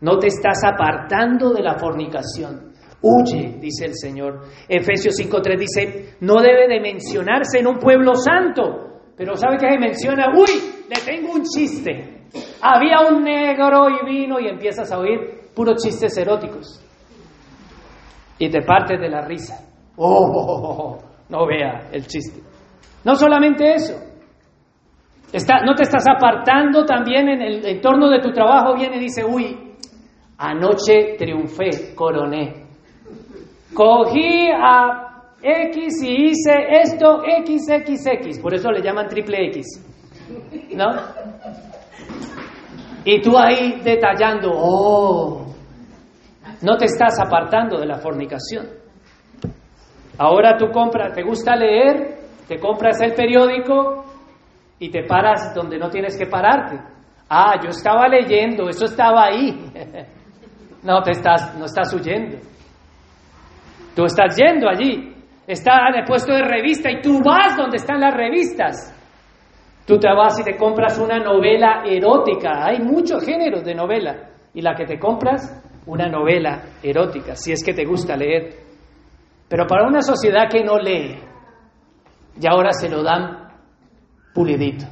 S1: No te estás apartando de la fornicación. Huye, dice el Señor. Efesios 5.3 dice, no debe de mencionarse en un pueblo santo. Pero ¿sabe qué se menciona? Uy, le tengo un chiste. Había un negro y vino y empiezas a oír puros chistes eróticos. Y te partes de la risa. Oh, no vea el chiste. No solamente eso. No te estás apartando también en el entorno de tu trabajo, viene y dice, uy, anoche triunfé, coroné. Cogí a X y hice esto XXX, por eso le llaman triple X. ¿No? Y tú ahí detallando, oh, no te estás apartando de la fornicación. Ahora tú compras, te gusta leer, te compras el periódico y te paras donde no tienes que pararte. Ah, yo estaba leyendo, eso estaba ahí. no te estás, no estás huyendo. Tú estás yendo allí. Está en el puesto de revista y tú vas donde están las revistas. Tú te vas y te compras una novela erótica. Hay muchos géneros de novela. Y la que te compras, una novela erótica, si es que te gusta leer. Pero para una sociedad que no lee, y ahora se lo dan pulidito.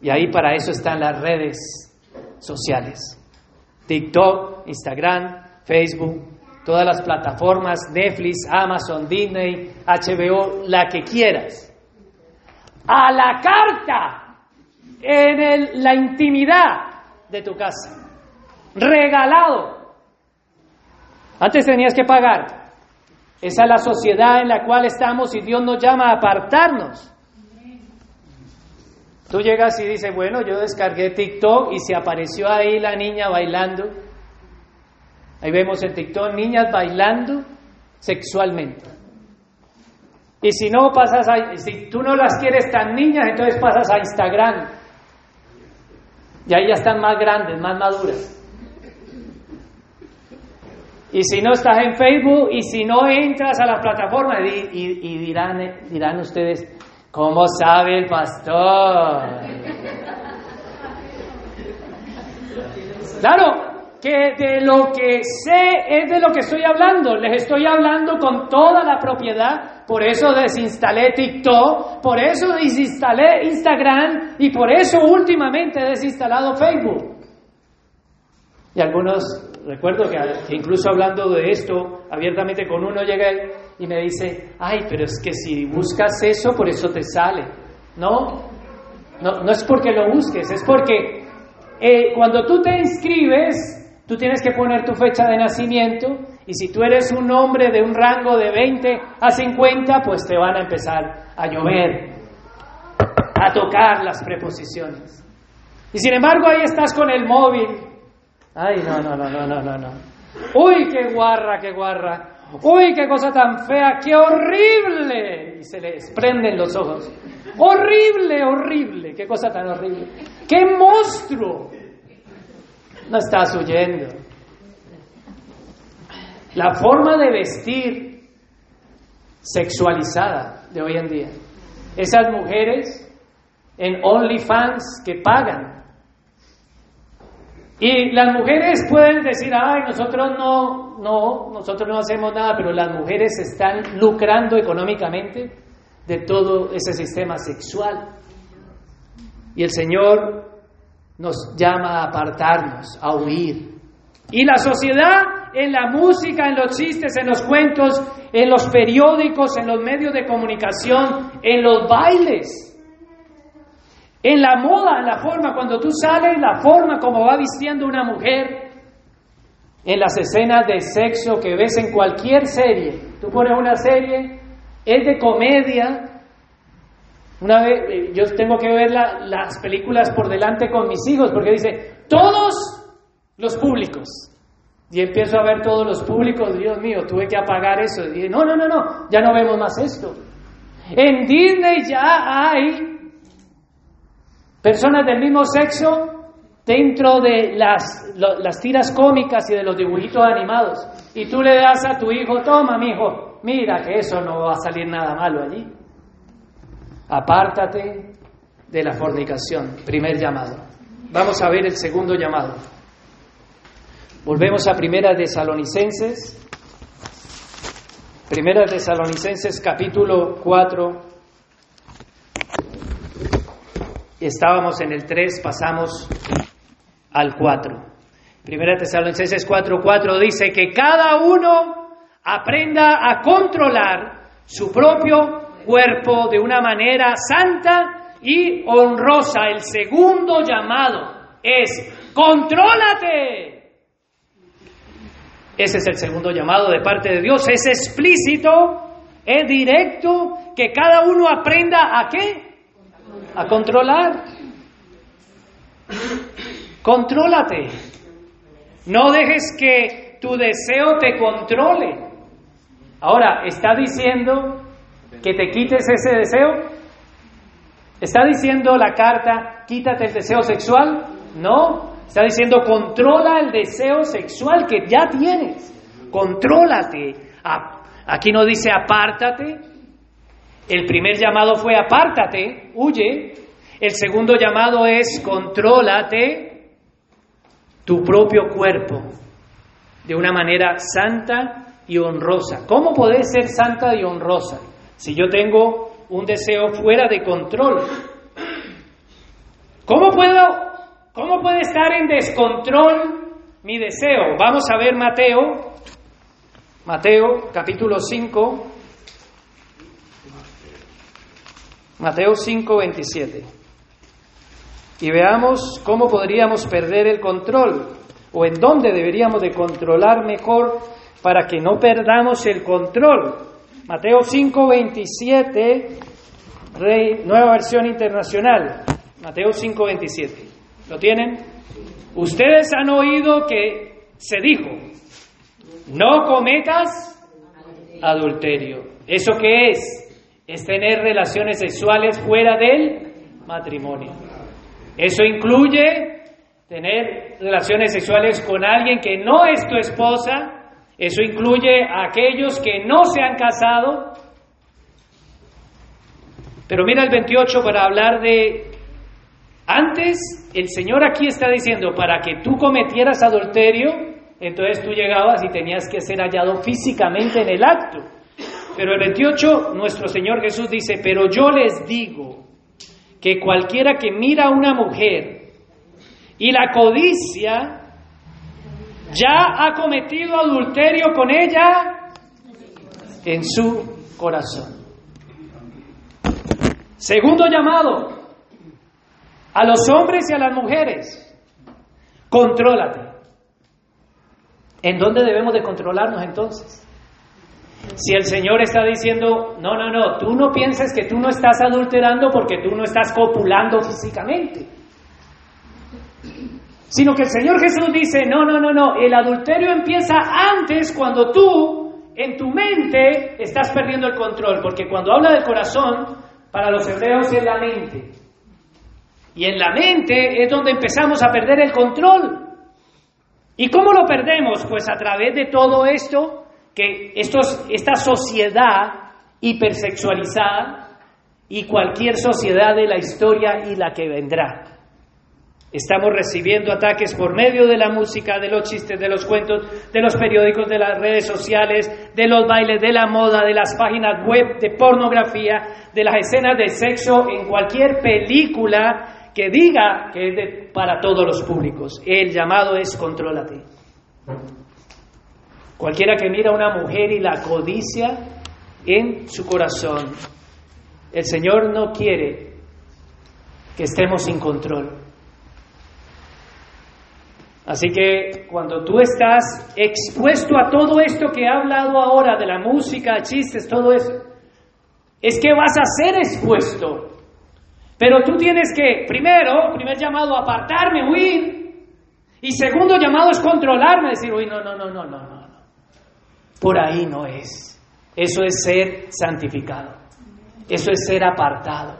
S1: Y ahí para eso están las redes sociales. TikTok, Instagram, Facebook, todas las plataformas, Netflix, Amazon, Disney, HBO, la que quieras. A la carta, en la intimidad de tu casa. Regalado. Antes tenías que pagar. Esa es la sociedad en la cual estamos y Dios nos llama a apartarnos. Tú llegas y dices, bueno, yo descargué TikTok y se apareció ahí la niña bailando. Ahí vemos en TikTok niñas bailando sexualmente. Y si no pasas a, si tú no las quieres tan niñas, entonces pasas a Instagram. Y ahí ya están más grandes, más maduras. Y si no estás en Facebook y si no entras a las plataformas y, dirán, dirán ustedes, ¿cómo sabe el pastor? Claro, que de lo que sé es de lo que estoy hablando. Les estoy hablando con toda la propiedad. Por eso desinstalé TikTok, por eso desinstalé Instagram y por eso últimamente he desinstalado Facebook. Y algunos recuerdo que, incluso hablando de esto abiertamente con uno llega y me dice, ay, pero es que si buscas eso, por eso te sale. No, no, no es porque lo busques, es porque eh, cuando tú te inscribes, tú tienes que poner tu fecha de nacimiento y si tú eres un hombre de un rango de 20 a 50, pues te van a empezar a llover, a tocar las preposiciones. Y sin embargo ahí estás con el móvil Ay, no, no, no, no, no, no, no. Uy, qué guarra, qué guarra. Uy, qué cosa tan fea, qué horrible. Y se le prenden los ojos. Horrible, horrible, qué cosa tan horrible. Qué monstruo. No estás huyendo. La forma de vestir sexualizada de hoy en día. Esas mujeres en OnlyFans que pagan y las mujeres pueden decir, ay, nosotros no, no, nosotros no hacemos nada, pero las mujeres están lucrando económicamente de todo ese sistema sexual. Y el Señor nos llama a apartarnos, a huir. Y la sociedad en la música, en los chistes, en los cuentos, en los periódicos, en los medios de comunicación, en los bailes, En la moda, en la forma, cuando tú sales, la forma como va vistiendo una mujer, en las escenas de sexo que ves en cualquier serie. Tú pones una serie, es de comedia. Una vez, eh, yo tengo que ver las películas por delante con mis hijos, porque dice, todos los públicos. Y empiezo a ver todos los públicos, Dios mío, tuve que apagar eso. Y dije, no, no, no, no, ya no vemos más esto. En Disney ya hay personas del mismo sexo dentro de las, las tiras cómicas y de los dibujitos animados. Y tú le das a tu hijo, toma, mi hijo, mira que eso no va a salir nada malo allí. Apártate de la fornicación, primer llamado. Vamos a ver el segundo llamado. Volvemos a Primera Tesalonicenses. Primera Tesalonicenses capítulo 4. Estábamos en el 3, pasamos al 4. Primera Tesalonicenses 4, 4 dice que cada uno aprenda a controlar su propio cuerpo de una manera santa y honrosa. El segundo llamado es, contrólate. Ese es el segundo llamado de parte de Dios. Es explícito, es directo, que cada uno aprenda a qué? A controlar. Contrólate. No dejes que tu deseo te controle. Ahora, ¿está diciendo que te quites ese deseo? ¿Está diciendo la carta, quítate el deseo sexual? No. Está diciendo, controla el deseo sexual que ya tienes. Contrólate. Aquí no dice apártate. El primer llamado fue apártate, huye. El segundo llamado es contrólate tu propio cuerpo de una manera santa y honrosa. ¿Cómo puede ser santa y honrosa si yo tengo un deseo fuera de control? ¿Cómo puedo cómo puede estar en descontrol mi deseo? Vamos a ver Mateo Mateo capítulo 5 Mateo 5 27 y veamos cómo podríamos perder el control o en dónde deberíamos de controlar mejor para que no perdamos el control. Mateo 5:27, nueva versión internacional. Mateo 5:27. ¿Lo tienen? Ustedes han oído que se dijo, no cometas adulterio. ¿Eso qué es? Es tener relaciones sexuales fuera del matrimonio. Eso incluye tener relaciones sexuales con alguien que no es tu esposa. Eso incluye a aquellos que no se han casado. Pero mira el 28 para hablar de... Antes, el Señor aquí está diciendo, para que tú cometieras adulterio, entonces tú llegabas y tenías que ser hallado físicamente en el acto. Pero el 28, nuestro Señor Jesús dice, pero yo les digo, que cualquiera que mira a una mujer y la codicia, ya ha cometido adulterio con ella en su corazón. Segundo llamado, a los hombres y a las mujeres, contrólate. ¿En dónde debemos de controlarnos entonces? Si el Señor está diciendo, no, no, no, tú no pienses que tú no estás adulterando porque tú no estás copulando físicamente. Sino que el Señor Jesús dice, no, no, no, no, el adulterio empieza antes cuando tú en tu mente estás perdiendo el control, porque cuando habla del corazón, para los hebreos es la mente. Y en la mente es donde empezamos a perder el control. ¿Y cómo lo perdemos? Pues a través de todo esto que esta sociedad hipersexualizada y cualquier sociedad de la historia y la que vendrá. Estamos recibiendo ataques por medio de la música, de los chistes, de los cuentos, de los periódicos, de las redes sociales, de los bailes, de la moda, de las páginas web, de pornografía, de las escenas de sexo, en cualquier película que diga que es para todos los públicos. El llamado es contrólate. Cualquiera que mira a una mujer y la codicia en su corazón, el Señor no quiere que estemos sin control. Así que cuando tú estás expuesto a todo esto que he hablado ahora, de la música, chistes, todo eso, es que vas a ser expuesto. Pero tú tienes que, primero, primer llamado, apartarme, huir. Y segundo llamado es controlarme, decir, uy, no, no, no, no, no, no. Por ahí no es. Eso es ser santificado. Eso es ser apartado.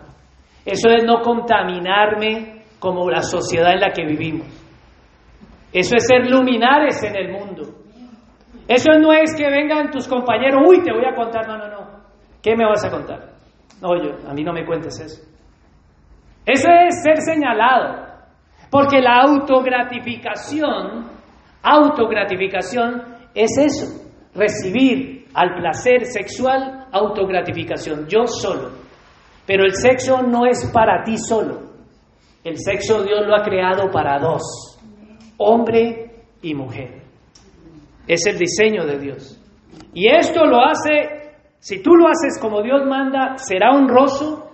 S1: Eso es no contaminarme como la sociedad en la que vivimos. Eso es ser luminares en el mundo. Eso no es que vengan tus compañeros, uy, te voy a contar, no, no, no. ¿Qué me vas a contar? No, yo, a mí no me cuentes eso. Eso es ser señalado. Porque la autogratificación, autogratificación es eso, recibir al placer sexual autogratificación, yo solo. Pero el sexo no es para ti solo. El sexo Dios lo ha creado para dos, hombre y mujer. Es el diseño de Dios. Y esto lo hace, si tú lo haces como Dios manda, será honroso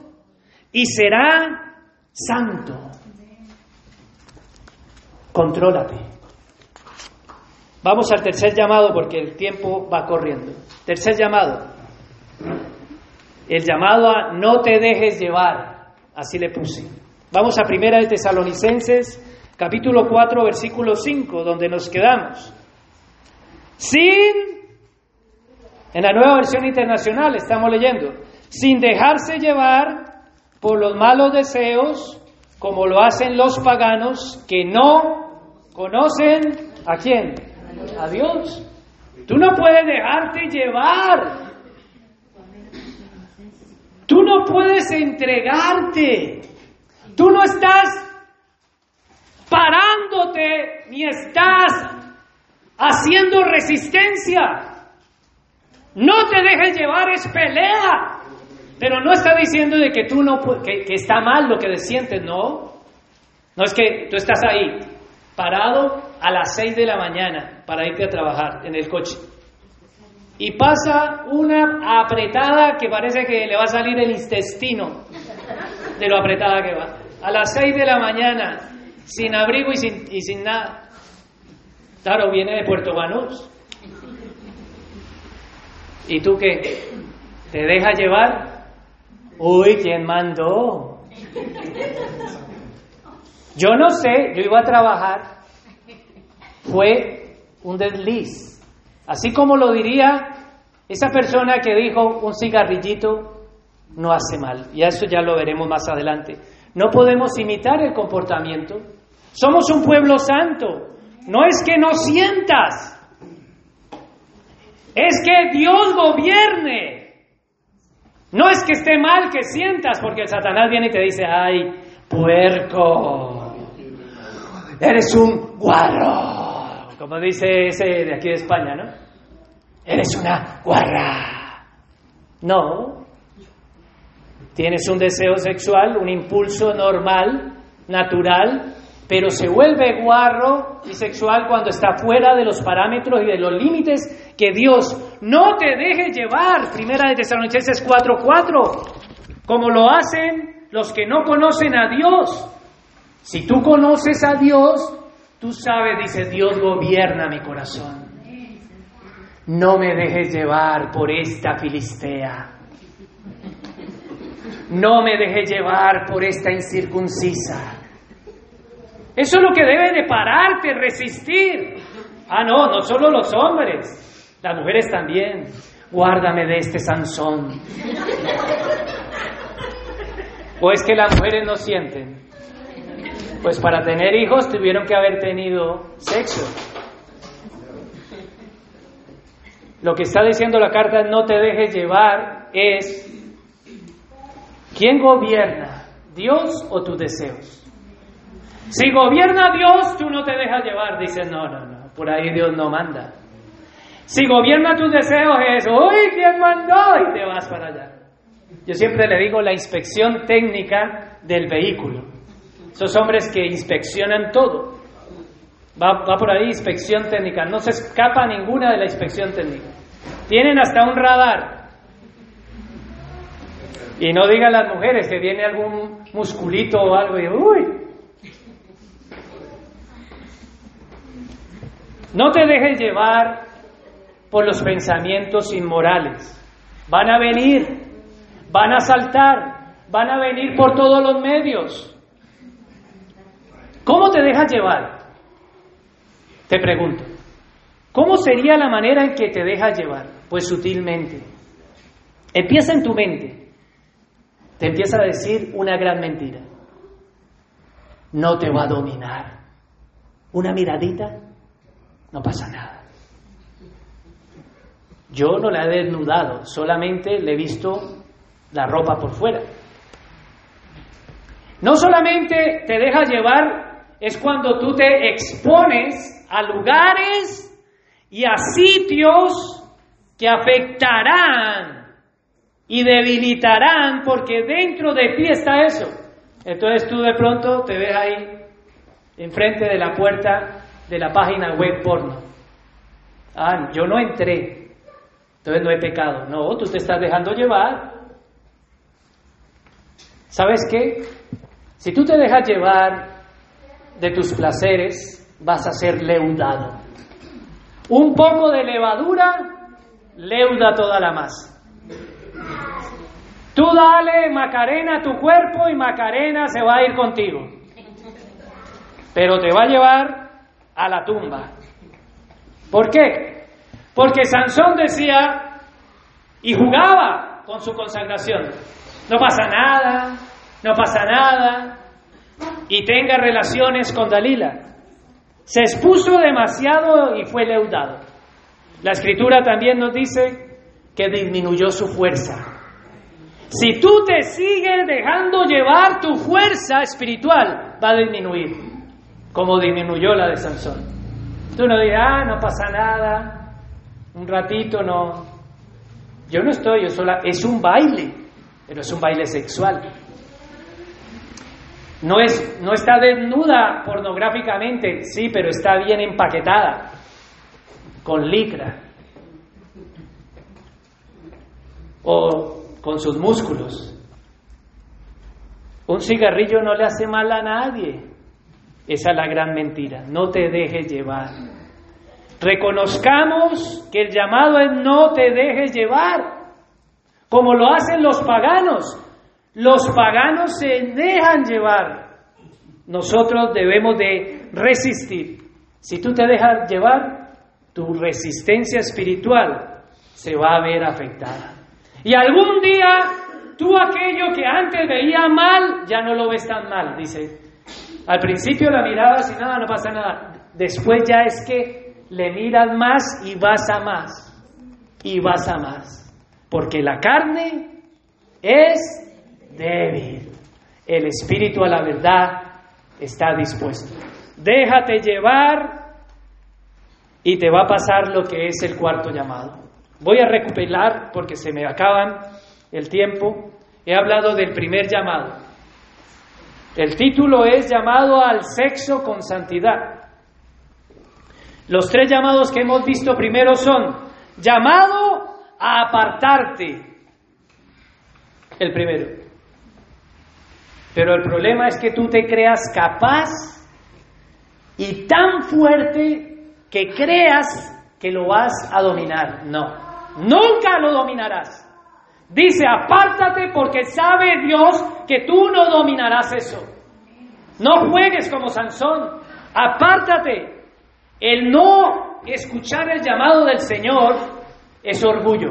S1: y será santo. Contrólate. Vamos al tercer llamado porque el tiempo va corriendo. Tercer llamado. El llamado a no te dejes llevar. Así le puse. Vamos a Primera de Tesalonicenses, capítulo 4, versículo 5, donde nos quedamos. Sin, en la nueva versión internacional estamos leyendo, sin dejarse llevar por los malos deseos, como lo hacen los paganos que no conocen a quién, a Dios. Tú no puedes dejarte llevar. Tú no puedes entregarte. Tú no estás parándote ni estás haciendo resistencia. No te dejes llevar, es pelea. Pero no está diciendo de que tú no que, que está mal lo que sientes, no. No es que tú estás ahí, parado a las 6 de la mañana para irte a trabajar en el coche. Y pasa una apretada que parece que le va a salir el intestino de lo apretada que va. A las 6 de la mañana, sin abrigo y sin, y sin nada. Claro, viene de Puerto Banús. ¿Y tú qué? ¿Te deja llevar? Uy, ¿quién mandó? Yo no sé, yo iba a trabajar, fue un desliz. Así como lo diría esa persona que dijo un cigarrillito no hace mal. Y eso ya lo veremos más adelante. No podemos imitar el comportamiento. Somos un pueblo santo. No es que no sientas. Es que Dios gobierne. No es que esté mal que sientas, porque el Satanás viene y te dice, ay, puerco, eres un guarro, como dice ese de aquí de España, ¿no? Eres una guarra. No, tienes un deseo sexual, un impulso normal, natural, pero se vuelve guarro y sexual cuando está fuera de los parámetros y de los límites que Dios no te deje llevar. Primera de Tesalonicenses 4:4, como lo hacen los que no conocen a Dios. Si tú conoces a Dios, tú sabes, dice Dios gobierna mi corazón. No me dejes llevar por esta filistea. No me dejes llevar por esta incircuncisa. Eso es lo que debe de pararte, resistir. Ah, no, no solo los hombres, las mujeres también. Guárdame de este Sansón. ¿O es que las mujeres no sienten? Pues para tener hijos tuvieron que haber tenido sexo. Lo que está diciendo la carta no te dejes llevar es ¿quién gobierna? ¿Dios o tus deseos? Si gobierna Dios, tú no te dejas llevar. Dice, no, no, no, por ahí Dios no manda. Si gobierna tus deseos es, uy, ¿quién mandó? Y te vas para allá. Yo siempre le digo la inspección técnica del vehículo. Esos hombres que inspeccionan todo. Va, por ahí inspección técnica. No se escapa ninguna de la inspección técnica. Tienen hasta un radar. Y no digan las mujeres que viene algún musculito o algo y uy. No te dejes llevar por los pensamientos inmorales. Van a venir, van a saltar, van a venir por todos los medios. ¿Cómo te dejas llevar? Te pregunto. ¿Cómo sería la manera en que te dejas llevar? Pues sutilmente. Empieza en tu mente. Te empieza a decir una gran mentira. No te va a dominar. Una miradita, no pasa nada. Yo no la he desnudado, solamente le he visto la ropa por fuera. No solamente te dejas llevar, es cuando tú te expones a lugares y a sitios que afectarán y debilitarán porque dentro de ti está eso. Entonces tú de pronto te ves ahí enfrente de la puerta de la página web porno. Ah, yo no entré, entonces no he pecado. No, tú te estás dejando llevar. ¿Sabes qué? Si tú te dejas llevar de tus placeres, vas a ser leudado. Un poco de levadura leuda toda la masa. Tú dale Macarena a tu cuerpo y Macarena se va a ir contigo. Pero te va a llevar a la tumba. ¿Por qué? Porque Sansón decía y jugaba con su consagración. No pasa nada, no pasa nada. Y tenga relaciones con Dalila. Se expuso demasiado y fue leudado. La escritura también nos dice que disminuyó su fuerza. Si tú te sigues dejando llevar, tu fuerza espiritual va a disminuir, como disminuyó la de Sansón. Tú no dirás, ah, no pasa nada, un ratito no. Yo no estoy, yo sola, es un baile, pero es un baile sexual. No, es, no está desnuda pornográficamente, sí, pero está bien empaquetada, con licra, o con sus músculos. Un cigarrillo no le hace mal a nadie. Esa es la gran mentira. No te dejes llevar. Reconozcamos que el llamado es no te dejes llevar, como lo hacen los paganos. Los paganos se dejan llevar. Nosotros debemos de resistir. Si tú te dejas llevar, tu resistencia espiritual se va a ver afectada. Y algún día tú aquello que antes veía mal, ya no lo ves tan mal, dice. Al principio la mirabas y nada, no pasa nada. Después ya es que le miras más y vas a más. Y vas a más. Porque la carne es débil. El espíritu a la verdad está dispuesto. Déjate llevar y te va a pasar lo que es el cuarto llamado. Voy a recuperar porque se me acaban el tiempo. He hablado del primer llamado. El título es llamado al sexo con santidad. Los tres llamados que hemos visto primero son llamado a apartarte. El primero. Pero el problema es que tú te creas capaz y tan fuerte que creas que lo vas a dominar. No, nunca lo dominarás. Dice, apártate porque sabe Dios que tú no dominarás eso. No juegues como Sansón, apártate. El no escuchar el llamado del Señor es orgullo.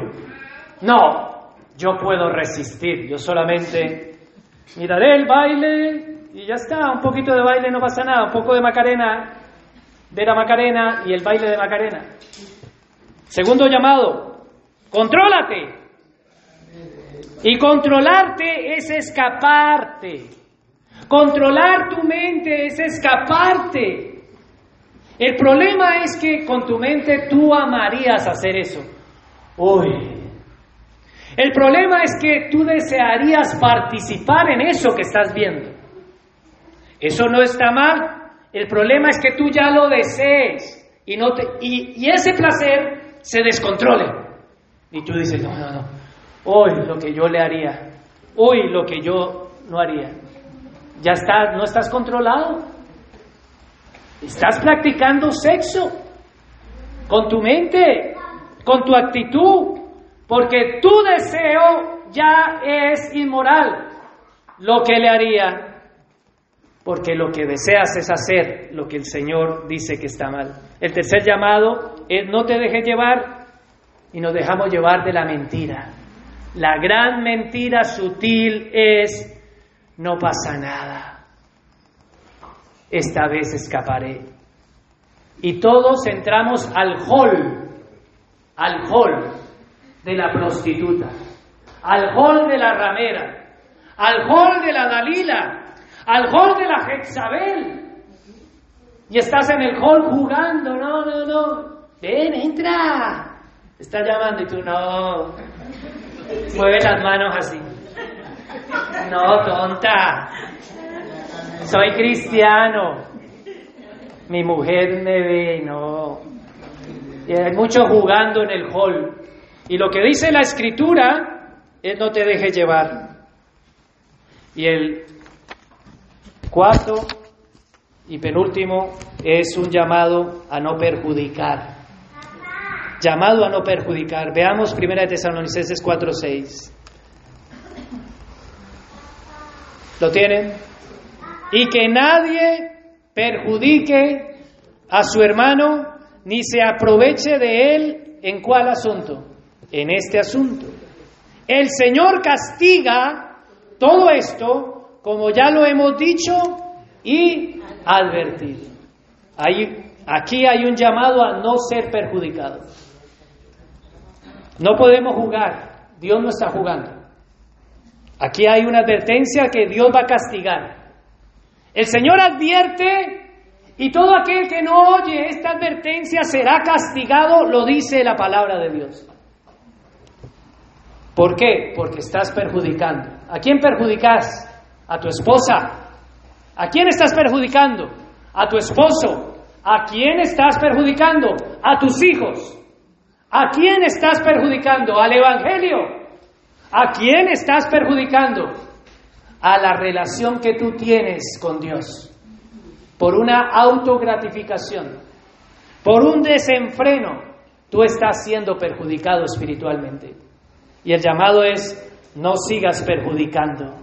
S1: No, yo puedo resistir, yo solamente miraré el baile y ya está, un poquito de baile no pasa nada, un poco de Macarena, de la Macarena y el baile de Macarena. Segundo llamado, contrólate. Y controlarte es escaparte. Controlar tu mente es escaparte. El problema es que con tu mente tú amarías hacer eso. Uy, el problema es que tú desearías participar en eso que estás viendo. Eso no está mal. El problema es que tú ya lo desees y, no te, y, ese placer se descontrole. Y tú dices, no, no, no. Hoy lo que yo le haría. uy, lo que yo no haría. Ya estás, no estás controlado. Estás practicando sexo con tu mente, con tu actitud, porque tu deseo ya es inmoral. Lo que le haría porque lo que deseas es hacer lo que el Señor dice que está mal. El tercer llamado es no te dejes llevar y nos dejamos llevar de la mentira. La gran mentira sutil es no pasa nada. Esta vez escaparé. Y todos entramos al hall, al hall de la prostituta, al hall de la ramera, al hall de la Dalila, al hall de la Jezabel. Y estás en el hall jugando, no, no, no. Ven, entra. Está llamando y tú no. Mueve las manos así. No, tonta. Soy cristiano. Mi mujer me ve, no. Y hay mucho jugando en el hall. Y lo que dice la escritura es no te dejes llevar. Y el Cuarto y penúltimo es un llamado a no perjudicar. Llamado a no perjudicar. Veamos 1 Tesalonicenses 4:6. ¿Lo tienen? Y que nadie perjudique a su hermano ni se aproveche de él en cuál asunto? En este asunto. El Señor castiga todo esto como ya lo hemos dicho, y advertir. aquí hay un llamado a no ser perjudicado. No podemos jugar, Dios no está jugando. Aquí hay una advertencia que Dios va a castigar. El Señor advierte y todo aquel que no oye esta advertencia será castigado, lo dice la palabra de Dios. ¿Por qué? Porque estás perjudicando. ¿A quién perjudicas? a tu esposa. ¿A quién estás perjudicando? A tu esposo. ¿A quién estás perjudicando? A tus hijos. ¿A quién estás perjudicando? Al Evangelio. ¿A quién estás perjudicando? A la relación que tú tienes con Dios. Por una autogratificación, por un desenfreno, tú estás siendo perjudicado espiritualmente. Y el llamado es, no sigas perjudicando.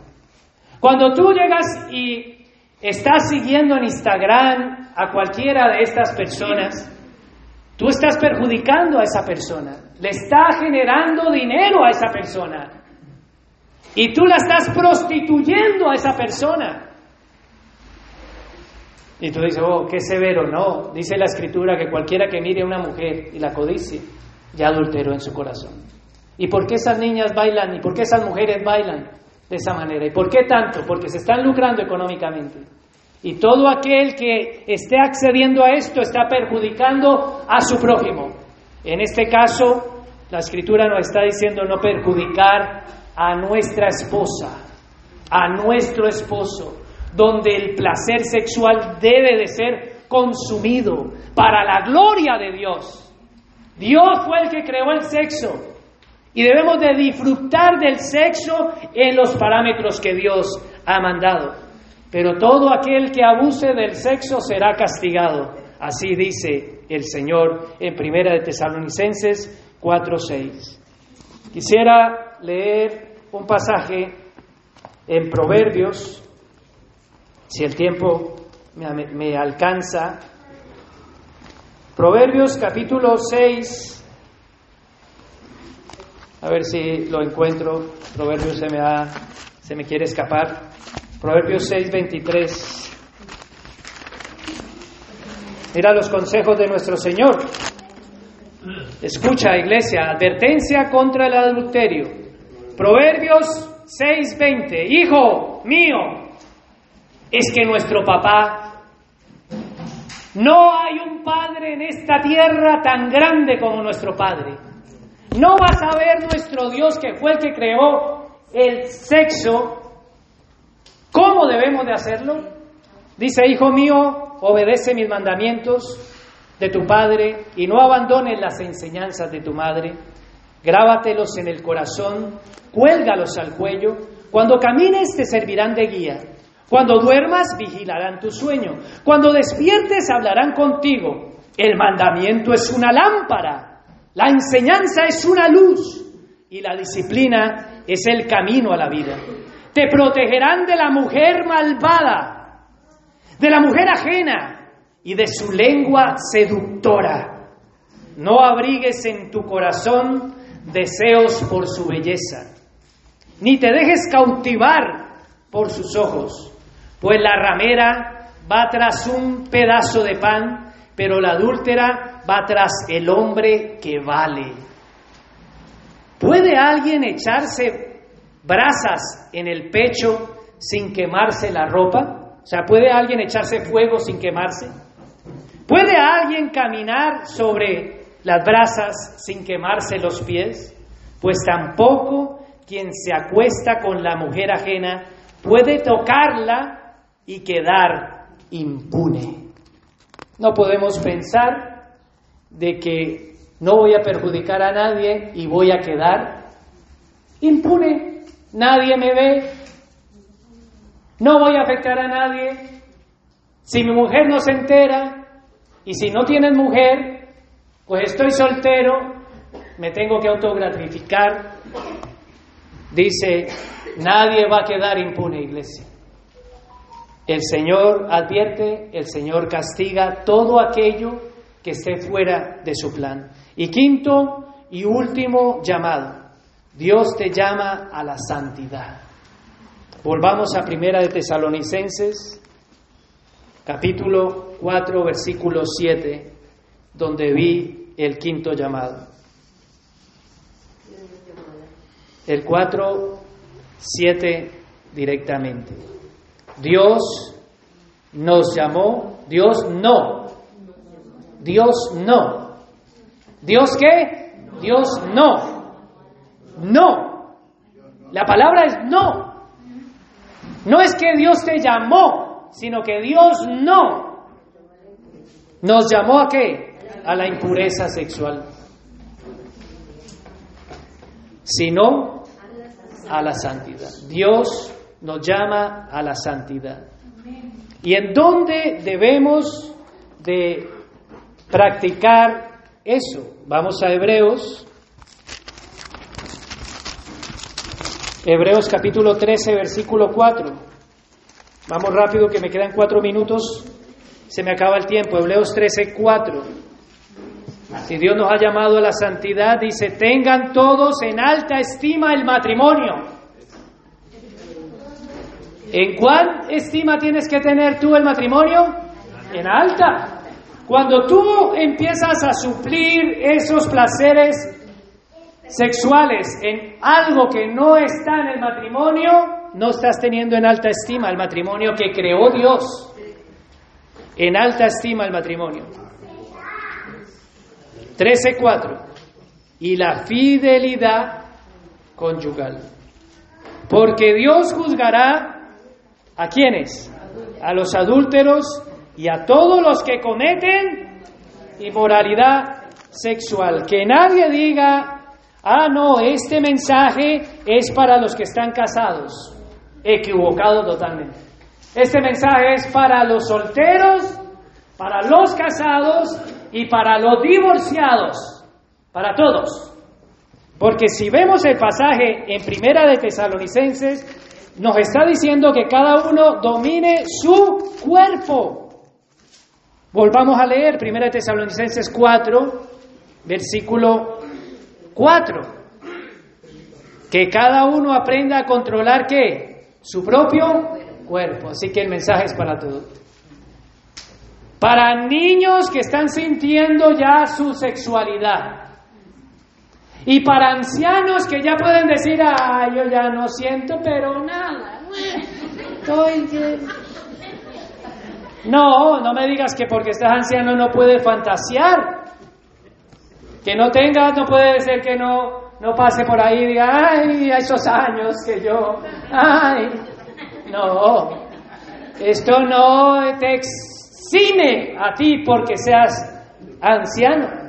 S1: Cuando tú llegas y estás siguiendo en Instagram a cualquiera de estas personas, tú estás perjudicando a esa persona, le estás generando dinero a esa persona y tú la estás prostituyendo a esa persona. Y tú dices, oh, qué severo. No, dice la escritura que cualquiera que mire a una mujer y la codicie, ya adulteró en su corazón. ¿Y por qué esas niñas bailan? ¿Y por qué esas mujeres bailan? de esa manera. ¿Y por qué tanto? Porque se están lucrando económicamente. Y todo aquel que esté accediendo a esto está perjudicando a su prójimo. En este caso, la escritura nos está diciendo no perjudicar a nuestra esposa, a nuestro esposo, donde el placer sexual debe de ser consumido para la gloria de Dios. Dios fue el que creó el sexo, y debemos de disfrutar del sexo en los parámetros que Dios ha mandado. Pero todo aquel que abuse del sexo será castigado. Así dice el Señor en Primera de Tesalonicenses 4:6. Quisiera leer un pasaje en Proverbios, si el tiempo me, me alcanza. Proverbios capítulo 6, a ver si lo encuentro. Proverbios se me, ha, se me quiere escapar. Proverbios 6:23. Mira los consejos de nuestro Señor. Escucha, iglesia, advertencia contra el adulterio. Proverbios 6:20. Hijo mío, es que nuestro papá, no hay un padre en esta tierra tan grande como nuestro padre. No vas a ver nuestro Dios que fue el que creó el sexo. ¿Cómo debemos de hacerlo? Dice, hijo mío, obedece mis mandamientos de tu padre y no abandones las enseñanzas de tu madre. Grábatelos en el corazón, cuélgalos al cuello, Cuando camines te servirán de guía. Cuando duermas vigilarán tu sueño. Cuando despiertes hablarán contigo. El mandamiento es una lámpara. La enseñanza es una luz. Y la disciplina es el camino a la vida. Te protegerán de la mujer malvada, de la mujer ajena y de su lengua seductora. No abrigues en tu corazón deseos por su belleza, ni te dejes cautivar por sus ojos, pues la ramera va tras un pedazo de pan, pero la adúltera va tras el hombre que vale. ¿Puede alguien echarse brasas en el pecho sin quemarse la ropa? O sea, ¿puede alguien echarse fuego sin quemarse? ¿Puede alguien caminar sobre las brasas sin quemarse los pies? Pues tampoco quien se acuesta con la mujer ajena puede tocarla y quedar impune. No podemos pensar de que no voy a perjudicar a nadie y voy a quedar impune. Nadie me ve. No voy a afectar a nadie. Si mi mujer no se entera y si no tienen mujer, pues estoy soltero, me tengo que autogratificar. Dice, nadie va a quedar impune, iglesia. El Señor advierte, el Señor castiga todo aquello que esté fuera de su plan. Y quinto y último llamado, Dios te llama a la santidad. Volvamos a Primera de Tesalonicenses, capítulo 4, versículo 7, donde vi el quinto llamado. El 4, 7 directamente. Dios nos llamó, Dios no, Dios no ¿Dios qué? Dios no. No. La palabra es no. No es que Dios te llamó, sino que Dios no. ¿Nos llamó a qué? A la impureza sexual. Sino a la santidad. Dios nos llama a la santidad. ¿Y en dónde debemos de practicar eso. Vamos a Hebreos. Hebreos capítulo 13, versículo 4. Vamos rápido que me quedan cuatro minutos. Se me acaba el tiempo. Hebreos 13, 4. Si Dios nos ha llamado a la santidad, dice, tengan todos en alta estima el matrimonio. ¿En cuál estima tienes que tener tú el matrimonio? En alta. Cuando tú empiezas a suplir esos placeres sexuales en algo que no está en el matrimonio, no estás teniendo en alta estima el matrimonio que creó Dios. En alta estima el matrimonio. 13.4. Y la fidelidad conyugal. Porque Dios juzgará a quienes? A los adúlteros y a todos los que cometen inmoralidad sexual. Que nadie diga, ah, no, este mensaje es para los que están casados. Equivocado totalmente. Este mensaje es para los solteros, para los casados y para los divorciados, para todos. Porque si vemos el pasaje en Primera de Tesalonicenses, nos está diciendo que cada uno domine su cuerpo. Volvamos a leer 1 Tesalonicenses 4, versículo 4. Que cada uno aprenda a controlar qué? Su propio cuerpo. Así que el mensaje es para todos. Para niños que están sintiendo ya su sexualidad. Y para ancianos que ya pueden decir, ah, yo ya no siento, pero nada. Estoy no, no me digas que porque estás anciano no puedes fantasear. Que no tengas, no puede ser que no, no pase por ahí y diga, ay, a esos años que yo, ay. No, esto no te exime a ti porque seas anciano.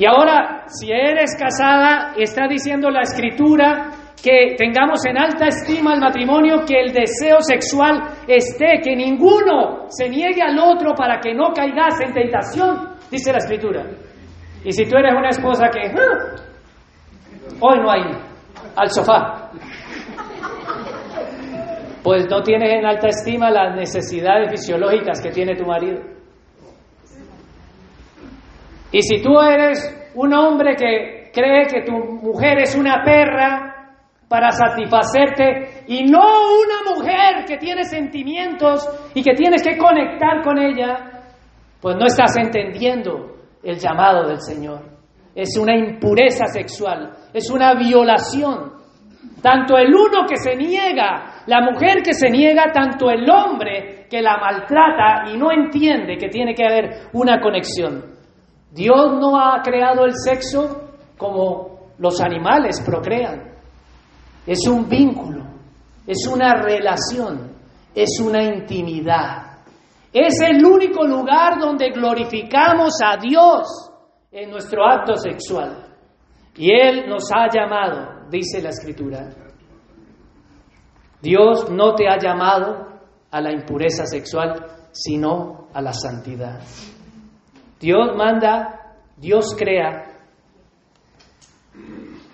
S1: Y ahora, si eres casada, está diciendo la escritura que tengamos en alta estima el matrimonio, que el deseo sexual esté, que ninguno se niegue al otro para que no caigas en tentación, dice la escritura. Y si tú eres una esposa que ah, hoy no hay al sofá, pues no tienes en alta estima las necesidades fisiológicas que tiene tu marido. Y si tú eres un hombre que cree que tu mujer es una perra para satisfacerte y no una mujer que tiene sentimientos y que tienes que conectar con ella, pues no estás entendiendo el llamado del Señor. Es una impureza sexual, es una violación. Tanto el uno que se niega, la mujer que se niega, tanto el hombre que la maltrata y no entiende que tiene que haber una conexión. Dios no ha creado el sexo como los animales procrean. Es un vínculo, es una relación, es una intimidad. Es el único lugar donde glorificamos a Dios en nuestro acto sexual. Y Él nos ha llamado, dice la Escritura. Dios no te ha llamado a la impureza sexual, sino a la santidad. Dios manda, Dios crea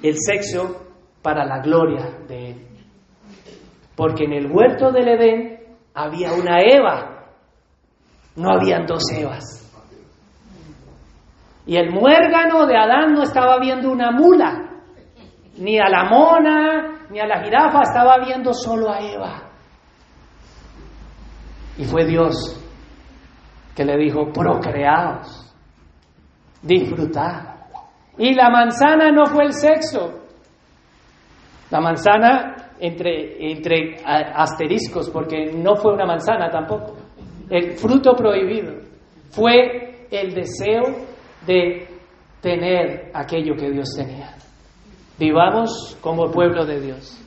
S1: el sexo para la gloria de Él. Porque en el huerto del Edén había una Eva, no habían dos Evas. Y el muérgano de Adán no estaba viendo una mula, ni a la mona, ni a la jirafa, estaba viendo solo a Eva. Y fue Dios que le dijo, procreados, disfrutad. Y la manzana no fue el sexo. La manzana entre, entre asteriscos, porque no fue una manzana tampoco. El fruto prohibido fue el deseo de tener aquello que Dios tenía. Vivamos como pueblo de Dios.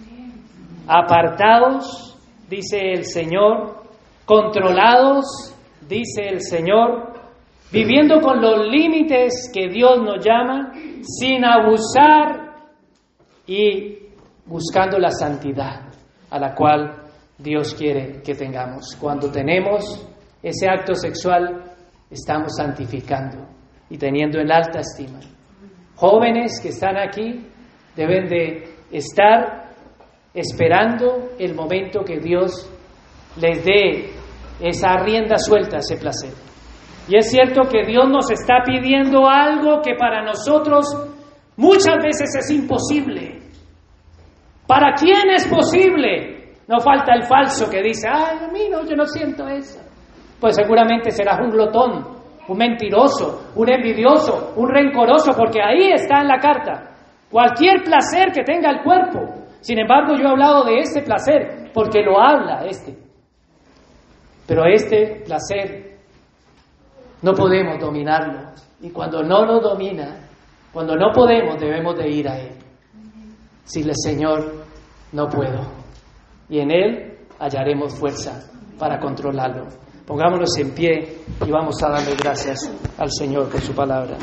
S1: Apartados, dice el Señor, controlados, dice el Señor, viviendo con los límites que Dios nos llama, sin abusar y buscando la santidad a la cual Dios quiere que tengamos. Cuando tenemos ese acto sexual, estamos santificando y teniendo en alta estima. Jóvenes que están aquí deben de estar esperando el momento que Dios les dé esa rienda suelta, ese placer. Y es cierto que Dios nos está pidiendo algo que para nosotros muchas veces es imposible. ¿Para quién es posible? No falta el falso que dice, ay, a mí no, yo no siento eso. Pues seguramente serás un glotón, un mentiroso, un envidioso, un rencoroso, porque ahí está en la carta. Cualquier placer que tenga el cuerpo. Sin embargo, yo he hablado de este placer porque lo habla este. Pero este placer no podemos dominarlo. Y cuando no lo domina, cuando no podemos, debemos de ir a Él. Decirle, Señor, no puedo. Y en Él hallaremos fuerza para controlarlo. Pongámonos en pie y vamos a darle gracias al Señor por su palabra.